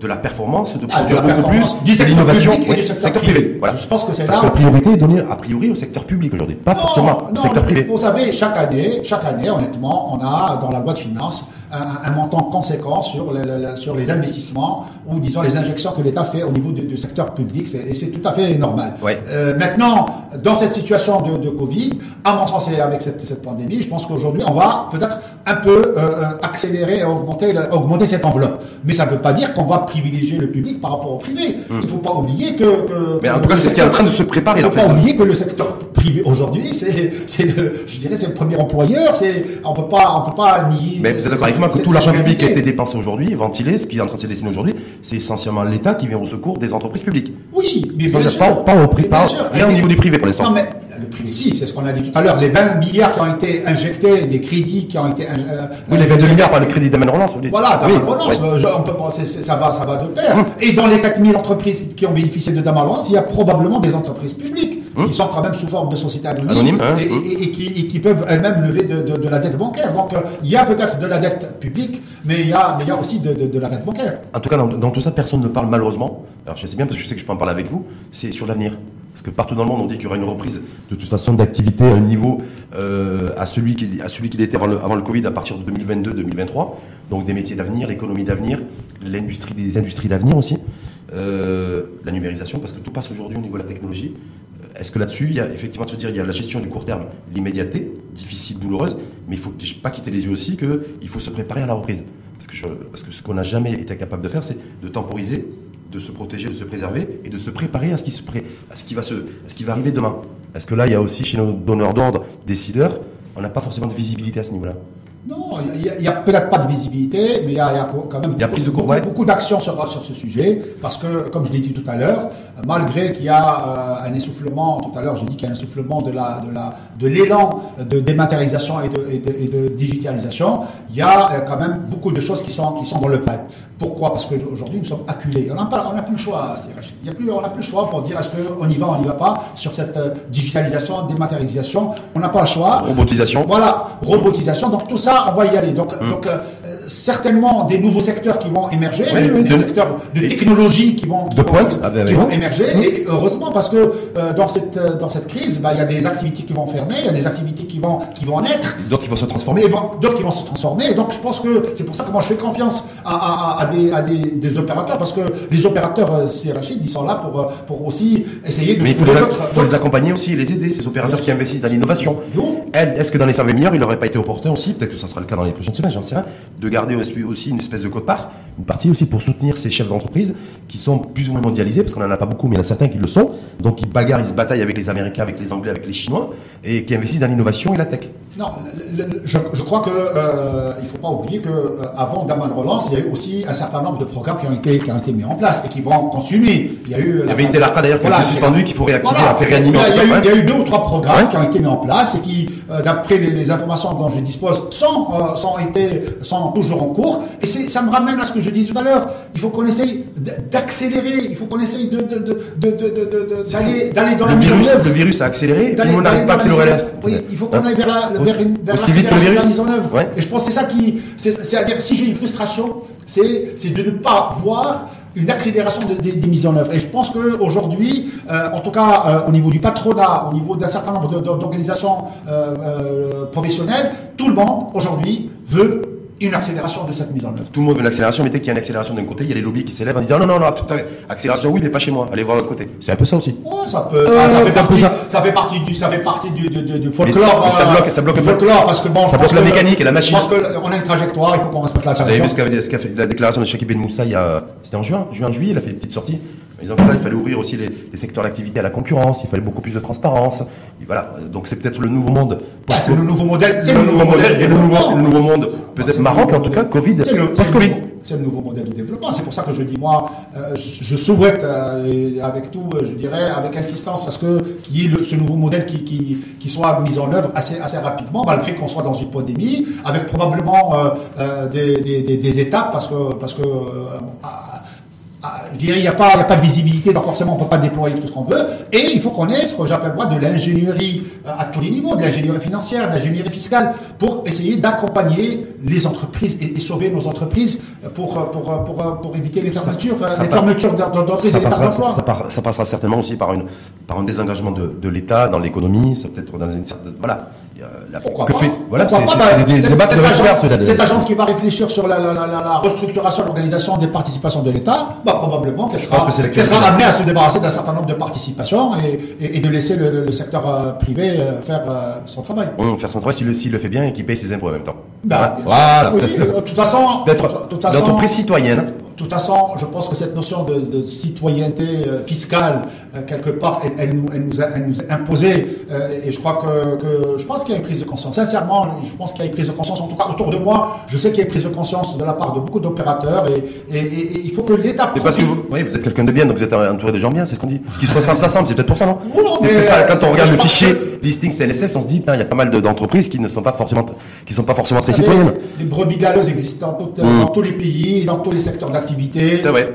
Speaker 1: de la performance, de
Speaker 2: ah, produire beaucoup plus,
Speaker 1: du de l'innovation
Speaker 2: et du secteur, privé. Voilà. Je pense que c'est là.
Speaker 1: Parce que la priorité est donnée a priori au secteur public aujourd'hui, pas forcément au secteur privé.
Speaker 2: Vous savez, chaque année, chaque année, honnêtement, on a dans la loi de finances un, montant conséquent sur, sur les investissements ou disons les injections que l'État fait au niveau du, secteur public et c'est tout à fait normal. Euh, maintenant, dans cette situation de, de Covid, à mon sens et avec cette, cette pandémie, je pense qu'aujourd'hui on va peut-être un peu euh, euh accélérer et augmenter, augmenter cette enveloppe. Mais ça ne veut pas dire qu'on va privilégier le public par rapport au privé. Hmm. Il ne faut pas oublier que... que
Speaker 1: Mais en tout cas, c'est ce qui est en train de se préparer.
Speaker 2: Il ne faut pas oublier que le secteur privé aujourd'hui, c'est, je dirais, c'est le premier employeur. C'est, on peut pas, on peut pas nier.
Speaker 1: Mais vous êtes d'accord avec moi que tout l'argent public qui a été dépensé aujourd'hui, ventilé, ce qui est en train de se dessiner aujourd'hui, c'est essentiellement l'État qui vient au secours des entreprises publiques.
Speaker 2: Oui,
Speaker 1: mais bien sûr. Pas, pas au prix, pas, rien au niveau du privé pour l'instant.
Speaker 2: Non, mais le privé, si, c'est ce qu'on a dit tout à l'heure. Les 20 milliards qui ont été injectés, des crédits qui ont été.
Speaker 1: Euh, oui, les 22 milliards par le crédit d'Amen Relance, vous dites.
Speaker 2: Voilà, d'Amen Relance, euh, on peut, ça va, ça va de pair. Hum. Et dans les 4000 entreprises qui ont bénéficié de Daman Relance, il y a probablement des entreprises publiques. Qui sont quand même sous forme de société anonyme, hein, et, et, qui, qui, peuvent elles-mêmes lever de, de, de, la dette bancaire. Donc, euh, il y a peut-être de la dette publique, mais il y a, mais il y a aussi de, de, la dette bancaire.
Speaker 1: En tout cas, dans, dans, tout ça, personne ne parle malheureusement. Alors, je sais bien parce que je sais que je peux en parler avec vous. C'est sur l'avenir. Parce que partout dans le monde, on dit qu'il y aura une reprise de toute façon d'activité à un niveau euh, à celui qui à celui qu'il était avant le, avant le Covid à partir de 2022-2023. Donc des métiers d'avenir, l'économie d'avenir, l'industrie des industries d'avenir aussi, euh, la numérisation, parce que tout passe aujourd'hui au niveau de la technologie. Euh, est-ce que là-dessus, il y a effectivement de se dire, il y a la gestion du court terme, l'immédiateté, difficile, douloureuse, mais il faut pas quitter les yeux aussi qu'il faut se préparer à la reprise. Parce que, ce qu'on n'a jamais été capable de faire, c'est de temporiser de se protéger, de se préserver et de se préparer à ce qui, va, à ce qui va arriver demain. Parce que là, il y a aussi chez nos donneurs d'ordre, décideurs, on n'a pas forcément de visibilité à ce niveau-là?
Speaker 2: Non, il n'y a, peut-être pas de visibilité, mais il y a, quand même beaucoup, d'actions sur, sur ce sujet, parce que, comme je l'ai dit tout à l'heure, malgré qu'il y a un essoufflement, tout à l'heure j'ai dit qu'il y a un essoufflement de la de la de l'élan de dématérialisation et de, et de, digitalisation, il y a quand même beaucoup de choses qui sont qui sont dans le pipe. Pourquoi? Parce qu'aujourd'hui, nous sommes acculés. On n'a plus le choix. Il y a plus, on n'a plus le choix pour dire est-ce qu'on y va, on n'y va pas sur cette euh, digitalisation, dématérialisation? On n'a pas le choix.
Speaker 1: Robotisation.
Speaker 2: Voilà, robotisation. Donc tout ça, on va y aller. Donc, hum. donc euh, certainement des nouveaux secteurs qui vont émerger, des, secteurs de technologie qui vont, qui vont, ah, ben, émerger. Hum. Et heureusement, parce que euh, dans cette dans cette crise, bah, il y a des activités qui vont fermer, il y a des activités qui vont qui vont naître,
Speaker 1: d'autres qui vont se transformer,
Speaker 2: d'autres qui vont se transformer. Et donc je pense que c'est pour ça que moi je fais confiance à, à à, des, opérateurs, parce que les opérateurs, euh, c'est Rachid, ils sont là pour, euh, pour aussi essayer de...
Speaker 1: Mais il faut, les, faut les accompagner aussi, les aider, ces opérateurs qui investissent dans l'innovation. Est-ce que dans les 120 milliards, il n'aurait pas été opportun aussi, peut-être que ça sera le cas dans les prochaines semaines, j'en sais rien, de garder aussi une espèce de quote-part, une partie aussi pour soutenir ces chefs d'entreprise qui sont plus ou moins mondialisés, parce qu'on n'en a pas beaucoup, mais il y en a certains qui le sont, donc ils bagarrent, ils se bataillent avec les Américains, avec les Anglais, avec les Chinois, et qui investissent dans l'innovation et la tech.
Speaker 2: Non, je, crois que euh, il faut pas oublier que euh, avant Daman Relance, il y a eu aussi un certain nombre de programmes qui ont été qui ont été mis en place et qui vont continuer.
Speaker 1: Il y a eu il y avait été d'ailleurs qui a été suspendu qu'il faut réactiver,
Speaker 2: voilà,
Speaker 1: faire réanimer.
Speaker 2: Il y, a, eu, il y a eu deux ou trois programmes qui ont été mis en place et qui, euh, d'après les, informations dont je dispose, sont euh, sont été sont toujours en cours. Et c'est ça me ramène à ce que je disais tout à l'heure. Il faut qu'on essaye d'accélérer. Il faut qu'on essaye de d'aller d'aller dans
Speaker 1: le la virus, Le virus a accéléré. Et on n'arrive pas à accélérer.
Speaker 2: Oui, il faut qu'on aille vers la vers une vers
Speaker 1: aussi vite que le virus.
Speaker 2: mise en œuvre. Et je pense que c'est ça qui, c'est-à-dire si j'ai une frustration, c'est c'est de ne pas voir une accélération des, mises en œuvre. Et je pense qu'aujourd'hui, euh, en tout cas euh, au niveau du patronat, au niveau d'un certain nombre d'organisations euh, euh, professionnelles, tout le monde aujourd'hui veut une accélération de cette mise en œuvre.
Speaker 1: Tout le monde veut une accélération, mais dès qu'il y a une accélération d'un côté, il y a les lobbies qui s'élèvent en disant non, non, non, accélération oui, mais pas chez moi, allez voir l'autre côté. C'est un peu ça aussi.
Speaker 2: Ouais, ça peut, ça, ça, fait partie, ça. fait partie du, ça fait partie du, du, du, folklore.
Speaker 1: ça bloque, ça bloque,
Speaker 2: folklore, parce que bon,
Speaker 1: ça bloque la mécanique et la machine.
Speaker 2: Parce qu'on a une trajectoire, il faut qu'on respecte la trajectoire.
Speaker 1: Vous avez vu ce qu'a fait la déclaration de Shakib Ben Moussa il y a, c'était en juin, juin, juillet, il a fait une petite sortie. Là, il fallait ouvrir aussi les, les secteurs d'activité à la concurrence, il fallait beaucoup plus de transparence. Et voilà, donc c'est peut-être le nouveau monde.
Speaker 2: Ah, c'est le nouveau modèle.
Speaker 1: C'est le, nouveau modèle. Et le nouveau, le nouveau monde, peut-être Maroc en tout cas, Covid, post-Covid.
Speaker 2: C'est le nouveau modèle de développement. C'est pour ça que je dis, moi, euh, je souhaite, euh, avec tout, je dirais, avec insistance, à ce que qu'il y ait ce nouveau modèle qui, qui, qui, soit mis en œuvre assez, assez rapidement, malgré qu'on soit dans une pandémie, avec probablement euh, des, des, des, étapes, parce que, parce que ah, je dirais, il n'y a, pas, a pas de visibilité, donc forcément, on ne peut pas déployer tout ce qu'on veut. Et il faut qu'on ait ce que j'appelle moi de l'ingénierie euh, à tous les niveaux, de l'ingénierie financière, de l'ingénierie fiscale, pour essayer d'accompagner les entreprises et, sauver nos entreprises pour, pour, pour, pour éviter les fermetures, les fermetures d'entreprises et les d'emploi.
Speaker 1: Ça, ça, passera certainement aussi par, une, par un désengagement de, de l'État dans l'économie, ça peut-être dans une certaine. Voilà.
Speaker 2: Pourquoi que pas fait Voilà, c'est des débats de Cette agence qui va réfléchir sur la, la, la, la restructuration, l'organisation des participations de l'État, bah, probablement qu'elle sera, qu sera amenée à se débarrasser d'un certain nombre de participations et, et, et de laisser le, le secteur euh, privé euh, faire euh, son travail.
Speaker 1: Mmh, faire son travail s'il le, le, fait bien et qu'il paye ses impôts en même temps.
Speaker 2: Bah, voilà. Oui, de toute façon,
Speaker 1: d'être d'entreprise citoyenne.
Speaker 2: De toute façon, je pense que cette notion de, de citoyenneté fiscale, quelque part, elle, elle, nous, elle, nous a, elle nous a imposé. et je crois que, que je pense qu'il y a une prise de conscience. Sincèrement, je pense qu'il y a une prise de conscience. En tout cas, autour de moi, je sais qu'il y a une prise de conscience de la part de beaucoup d'opérateurs et, et, et, il faut que l'État.
Speaker 1: Mais parce que vous, oui, vous êtes quelqu'un de bien, donc vous êtes entouré de gens bien, c'est ce qu'on dit. Qui se ressemblent, ça semble, c'est peut-être pour ça, non, Quand on regarde le fichier listing CLSS, on se dit, il y a pas mal d'entreprises qui ne sont pas forcément, qui sont pas forcément très citoyennes.
Speaker 2: Les brebis galeuses existent dans, mm. dans, tous les pays, dans tous les secteurs d'activité.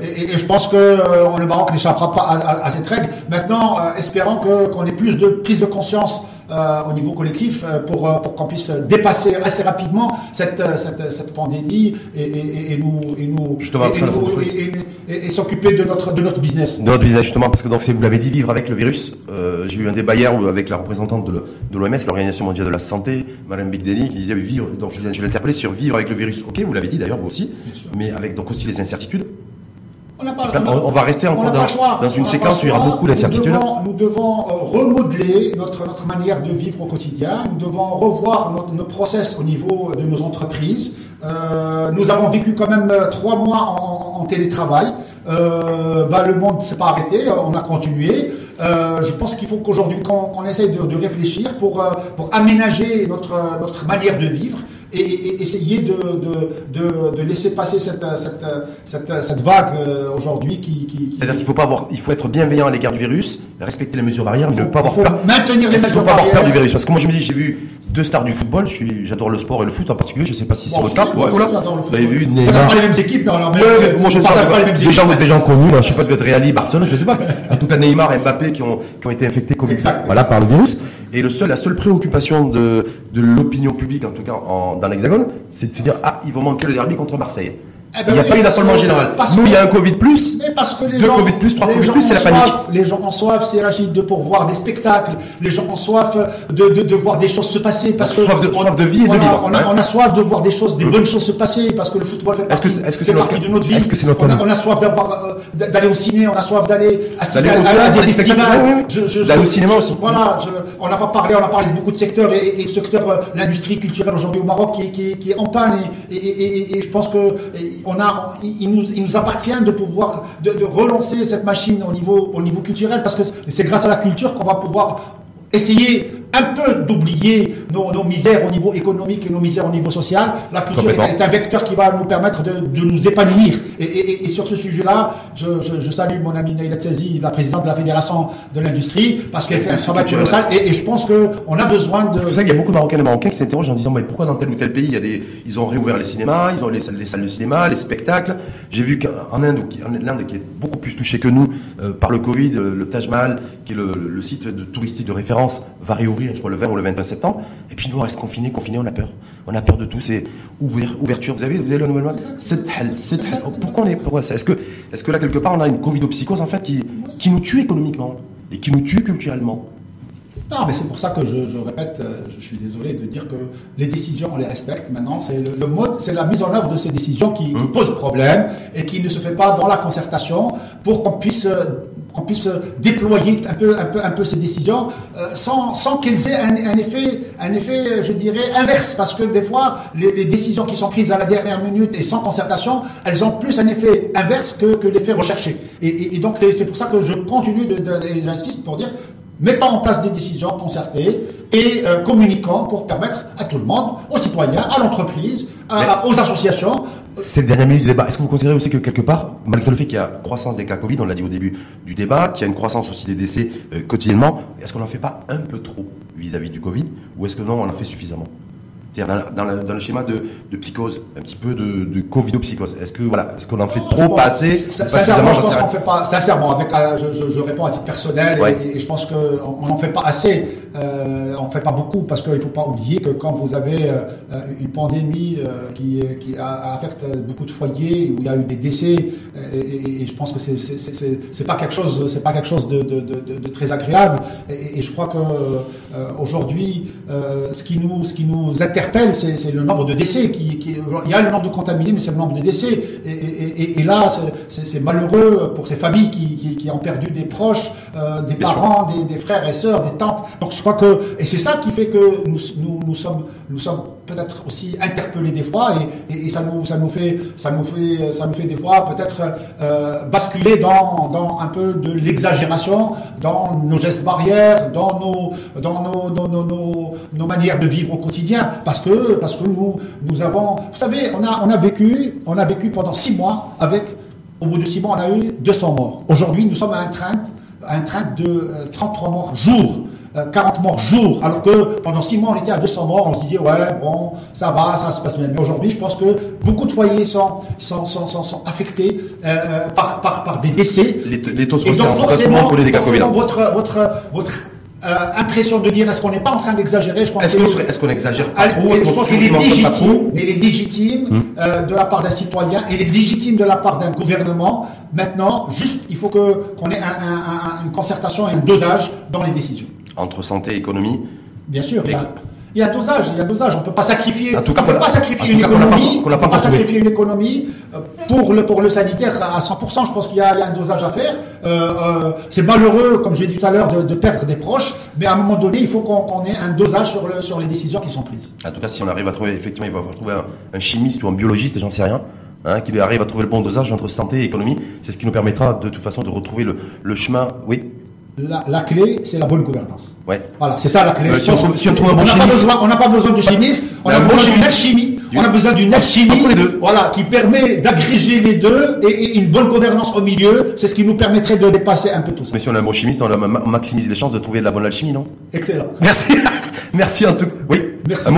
Speaker 2: Et, et, je pense que euh, le Maroc n'échappera pas à, à, cette règle. Maintenant, euh, espérons que qu'on ait plus de prise de conscience euh, au niveau collectif euh, pour, euh, pour qu'on puisse dépasser assez rapidement cette, cette, cette pandémie et, et, et, nous et nous et, s'occuper de notre de notre business.
Speaker 1: De notre business justement parce que donc vous l'avez dit vivre avec le virus. Euh, J'ai eu un débat hier avec la représentante de l'OMS, l'Organisation mondiale de la santé, Madame Bigdeni, qui disait vivre. Donc je, je l'ai interpellé sur vivre avec le virus. Ok, vous l'avez dit d'ailleurs vous aussi, mais avec donc aussi les incertitudes. On, va rester encore dans, une séquence où il y aura beaucoup d'incertitudes.
Speaker 2: Nous, devons, euh, remodeler notre, notre manière de vivre au quotidien. Nous devons revoir nos process au niveau de nos entreprises. Euh, nous avons vécu quand même euh, trois mois en, télétravail. bah, le monde ne s'est pas arrêté, on a continué. je pense qu'il faut qu'aujourd'hui qu'on essaye de, réfléchir pour, pour aménager notre, notre manière de vivre et, essayer de, de, laisser passer cette, cette, cette, vague aujourd'hui qui, qui,
Speaker 1: C'est-à-dire qu'il faut pas avoir, il faut être bienveillant à l'égard du virus, respecter les mesures barrières, ne pas avoir peur.
Speaker 2: Maintenir les mesures
Speaker 1: faut pas avoir peur du virus? Parce que moi je me dis, j'ai vu deux stars du football. Je suis, j'adore le sport et le foot en particulier. Je sais pas si c'est votre cas.
Speaker 2: Ouais. Vous avez vu Neymar. pas les mêmes équipes, mais alors,
Speaker 1: mais, moi je partage pas les mêmes équipes. Des gens, des gens connus. Là, je sais pas si vous êtes Real, Barcelone, je sais pas. En tout cas, Neymar et Mbappé qui ont, qui ont été infectés Covid. Exact. Voilà, par le virus. Et le seul, la seule préoccupation de, de l'opinion publique, en tout cas en, dans l'Hexagone, c'est de se dire ah, ils vont manquer le derby contre Marseille. Eh ben il n'y a pas eu d'affolement général. Nous, il y a un Covid plus.
Speaker 2: Mais parce que les
Speaker 1: deux Covid plus, trois Covid plus, c'est la panique.
Speaker 2: Les gens ont soif, c'est Rachid, de pour voir des spectacles. Les gens ont soif de, de, de voir des choses se passer. Parce que
Speaker 1: soif de, soif de vie et de vivre.
Speaker 2: On a, on a, soif de voir des choses, des bonnes choses se passer. Parce que le football fait partie, est -ce que, est partie de notre vie.
Speaker 1: Est-ce que c'est notre
Speaker 2: on a, on a soif euh, d'aller au ciné, on a soif d'aller assister à, des festivals.
Speaker 1: D'aller au cinéma aussi.
Speaker 2: Voilà, on n'a pas parlé, on a parlé de beaucoup de secteurs et, secteur, euh, l'industrie culturelle aujourd'hui au Maroc qui, est en panne. Et je pense que il nous, appartient de pouvoir relancer cette machine au niveau culturel parce que c'est grâce à la culture qu'on va pouvoir essayer un peu d'oublier nos, nos, misères au niveau économique et nos misères au niveau social. La culture est, un vecteur qui va nous permettre de, de nous épanouir. Et, et, et, sur ce sujet-là, je, je, je, salue mon amie Neila Tzazi, la présidente de la Fédération de l'industrie, parce qu'elle fait un travail colossal. Et, et je pense qu'on a besoin de...
Speaker 1: Parce que ça, il y a beaucoup de Marocains et Marocains qui s'interrogent en disant, mais pourquoi dans tel ou tel pays, il y a des, ils ont réouvert les cinémas, ils ont les, les salles de cinéma, les spectacles. J'ai vu qu'en Inde, l'Inde qui est beaucoup plus touchée que nous euh, par le Covid, le Taj Mahal, qui est le, le site de touristique de référence, va réouvrir je crois, le 20 ou le 21 septembre. Et puis nous, on reste confinés, confinés, on a peur. On a peur de tout. C'est ouverture. Vous avez, vous avez le nouvel C'est Pourquoi on est pour ça? Est-ce que, est-ce que là, quelque part, on a une Covid-psychose, en fait, qui, qui nous tue économiquement et qui nous tue culturellement?
Speaker 2: Non, mais c'est pour ça que je, répète, euh, je suis désolé de dire que les décisions, on les respecte maintenant. C'est le, mode, c'est la mise en œuvre de ces décisions qui, qui, mmh. pose problème et qui ne se fait pas dans la concertation pour qu'on puisse euh, qu'on puisse déployer un peu, un peu, un peu ces décisions euh, sans, sans qu'elles aient un, un, effet, un effet, je dirais, inverse. Parce que des fois, les, les, décisions qui sont prises à la dernière minute et sans concertation, elles ont plus un effet inverse que, que l'effet recherché. Et, et, et donc, c'est pour ça que je continue de, de, j'insiste pour dire mettant en place des décisions concertées et euh, communiquant pour permettre à tout le monde, aux citoyens, à l'entreprise, aux associations.
Speaker 1: Cette dernière minute du débat, est-ce que vous considérez aussi que quelque part, malgré le fait qu'il y a croissance des cas Covid, on l'a dit au début du débat, qu'il y a une croissance aussi des décès euh, quotidiennement, est-ce qu'on n'en fait pas un peu trop vis-à-vis -vis du Covid, ou est-ce que non, on en fait suffisamment? C'est-à-dire dans, dans, dans, le schéma de, de, psychose, un petit peu de, de Covid-psychose. Est-ce que voilà, est-ce qu'on en fait trop, pas assez
Speaker 2: Sincèrement, je pense qu'on fait pas. Sincèrement, avec, euh, je, je, je, réponds à titre personnel et, et, je pense qu'on n'en fait pas assez. Euh, on fait pas beaucoup parce qu'il faut pas oublier que quand vous avez euh, une pandémie euh, qui, qui affecte beaucoup de foyers où il y a eu des décès, et, et je pense que c'est c'est pas quelque chose, c'est pas quelque chose de, de, de, de très agréable. Et, je crois que aujourd'hui, ce qui nous, ce qui nous intéresse c'est le nombre de décès. Qui, qui, il y a le nombre de contaminés, mais c'est le nombre de décès. Et, là, c'est malheureux pour ces familles qui, qui, ont perdu des proches, des parents, des, des, frères et sœurs, des tantes. Donc crois que et c'est ça qui fait que nous, nous, sommes nous sommes peut-être aussi interpellés des fois et, et, ça nous ça nous fait ça nous fait ça nous fait des fois peut-être euh, basculer dans, dans un peu de l'exagération dans nos gestes barrières, dans nos dans nos nos, nos, manières de vivre au quotidien parce que, parce que nous, nous avons, vous savez, on a, on a vécu, on a vécu pendant six mois avec, au bout de six mois, on a eu 200 morts. Aujourd'hui, nous sommes à un train, un de 33 euh, morts jour. 40 euh, morts jour, alors que pendant six mois on était à 200 morts, on se disait ouais bon ça va, ça se passe bien. Mais aujourd'hui je pense que beaucoup de foyers sont sont, sont, sont, affectés euh, par, par, par des décès.
Speaker 1: Les, les taux sont et donc forcément, pour les dégâts
Speaker 2: votre votre votre euh, impression de dire est-ce qu'on n'est pas en train d'exagérer
Speaker 1: Je pense est-ce, qu'on, est-ce qu'on exagère pas trop?
Speaker 2: Je pense qu'il est légitime, il est légitime hmm. euh, de la part d'un citoyen, il est légitime de la part d'un gouvernement. Maintenant, juste, il faut que qu'on ait un, un, une concertation et un dosage dans les décisions.
Speaker 1: Entre santé et économie.
Speaker 2: Bien sûr. Il y a un dosage, il y a un dosage. On peut pas sacrifier, on peut pas sacrifier une économie, on peut pas sacrifier une économie pour le pour le sanitaire à 100%. Je pense qu'il y, a un dosage à faire. Euh, euh, c'est malheureux, comme j'ai dit tout à l'heure, de, de, perdre des proches, mais à un moment donné, il faut qu'on ait un dosage sur le sur les décisions qui sont prises.
Speaker 1: En tout cas, si on arrive à trouver, effectivement, il va falloir trouver un, chimiste ou un biologiste, j'en sais rien. Hein, qui arrive à trouver le bon dosage entre santé et économie, c'est ce qui nous permettra de toute façon de retrouver le, le chemin. Oui.
Speaker 2: La, clé, c'est la bonne gouvernance.
Speaker 1: Ouais.
Speaker 2: Voilà, c'est ça la clé.
Speaker 1: si, on, trouve un bon
Speaker 2: on n'a pas besoin de chimiste, on a besoin d'une alchimie. On a besoin d'une alchimie, voilà, qui permet d'agréger les deux et, une bonne gouvernance au milieu. C'est ce qui nous permettrait de dépasser un peu tout ça.
Speaker 1: Mais si on a un bon chimiste, on maximise les chances de trouver de la bonne alchimie, non?
Speaker 2: Excellent. [laughs]
Speaker 1: Merci. merci en tout. Oui.
Speaker 2: Merci.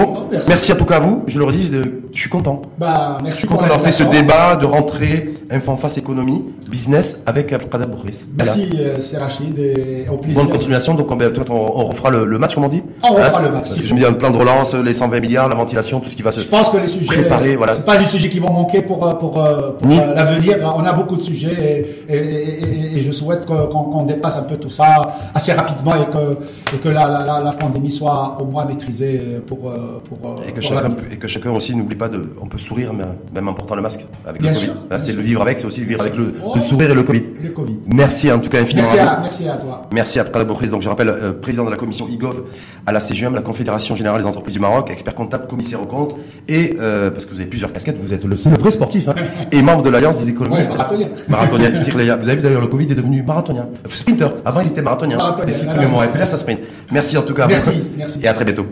Speaker 1: merci. à tout cas à vous. Je le redis, je suis content.
Speaker 2: Bah, merci.
Speaker 1: Je suis content d'avoir fait ce débat de rentrée info face économie, business avec Abdelkader
Speaker 2: Bourris. Merci, voilà. Euh, Rachid, et au plaisir.
Speaker 1: Bonne continuation. Donc, on, ben, on, on refera le, match, comme on dit.
Speaker 2: On refera hein le match.
Speaker 1: je me dis un plan de relance, les 120 milliards, la ventilation, tout ce qui va se.
Speaker 2: Je pense que les sujets.
Speaker 1: Préparer, voilà.
Speaker 2: C'est pas des sujets qui vont manquer pour, euh, pour, euh, l'avenir. On a beaucoup de sujets et, et, et, je souhaite qu'on dépasse un peu tout ça assez rapidement et que, et que la, la, la, pandémie soit au moins maîtrisée pour, pour
Speaker 1: et, que chacun, et que chacun aussi n'oublie pas de. On peut sourire, même en portant le masque avec le Covid. C'est le vivre avec, c'est aussi le vivre avec le, le, sourire et le COVID.
Speaker 2: Le COVID.
Speaker 1: Merci en tout cas infiniment.
Speaker 2: Merci à, merci à toi.
Speaker 1: Merci à Donc je rappelle, euh, président de la commission IGOV à la CGM, la Confédération Générale des Entreprises du Maroc, expert comptable, commissaire aux comptes, et euh, parce que vous avez plusieurs casquettes, vous êtes le, le vrai sportif, hein, et membre de l'Alliance des économistes.
Speaker 2: Ouais, marathonien.
Speaker 1: Marathonien. [laughs] Vous avez vu d'ailleurs, le Covid est devenu marathonien. Sprinter. Avant, il était marathonien.
Speaker 2: Marathonien.
Speaker 1: Et puis là, ça sprint. Merci en tout cas.
Speaker 2: Merci. Merci.
Speaker 1: Et à très bientôt.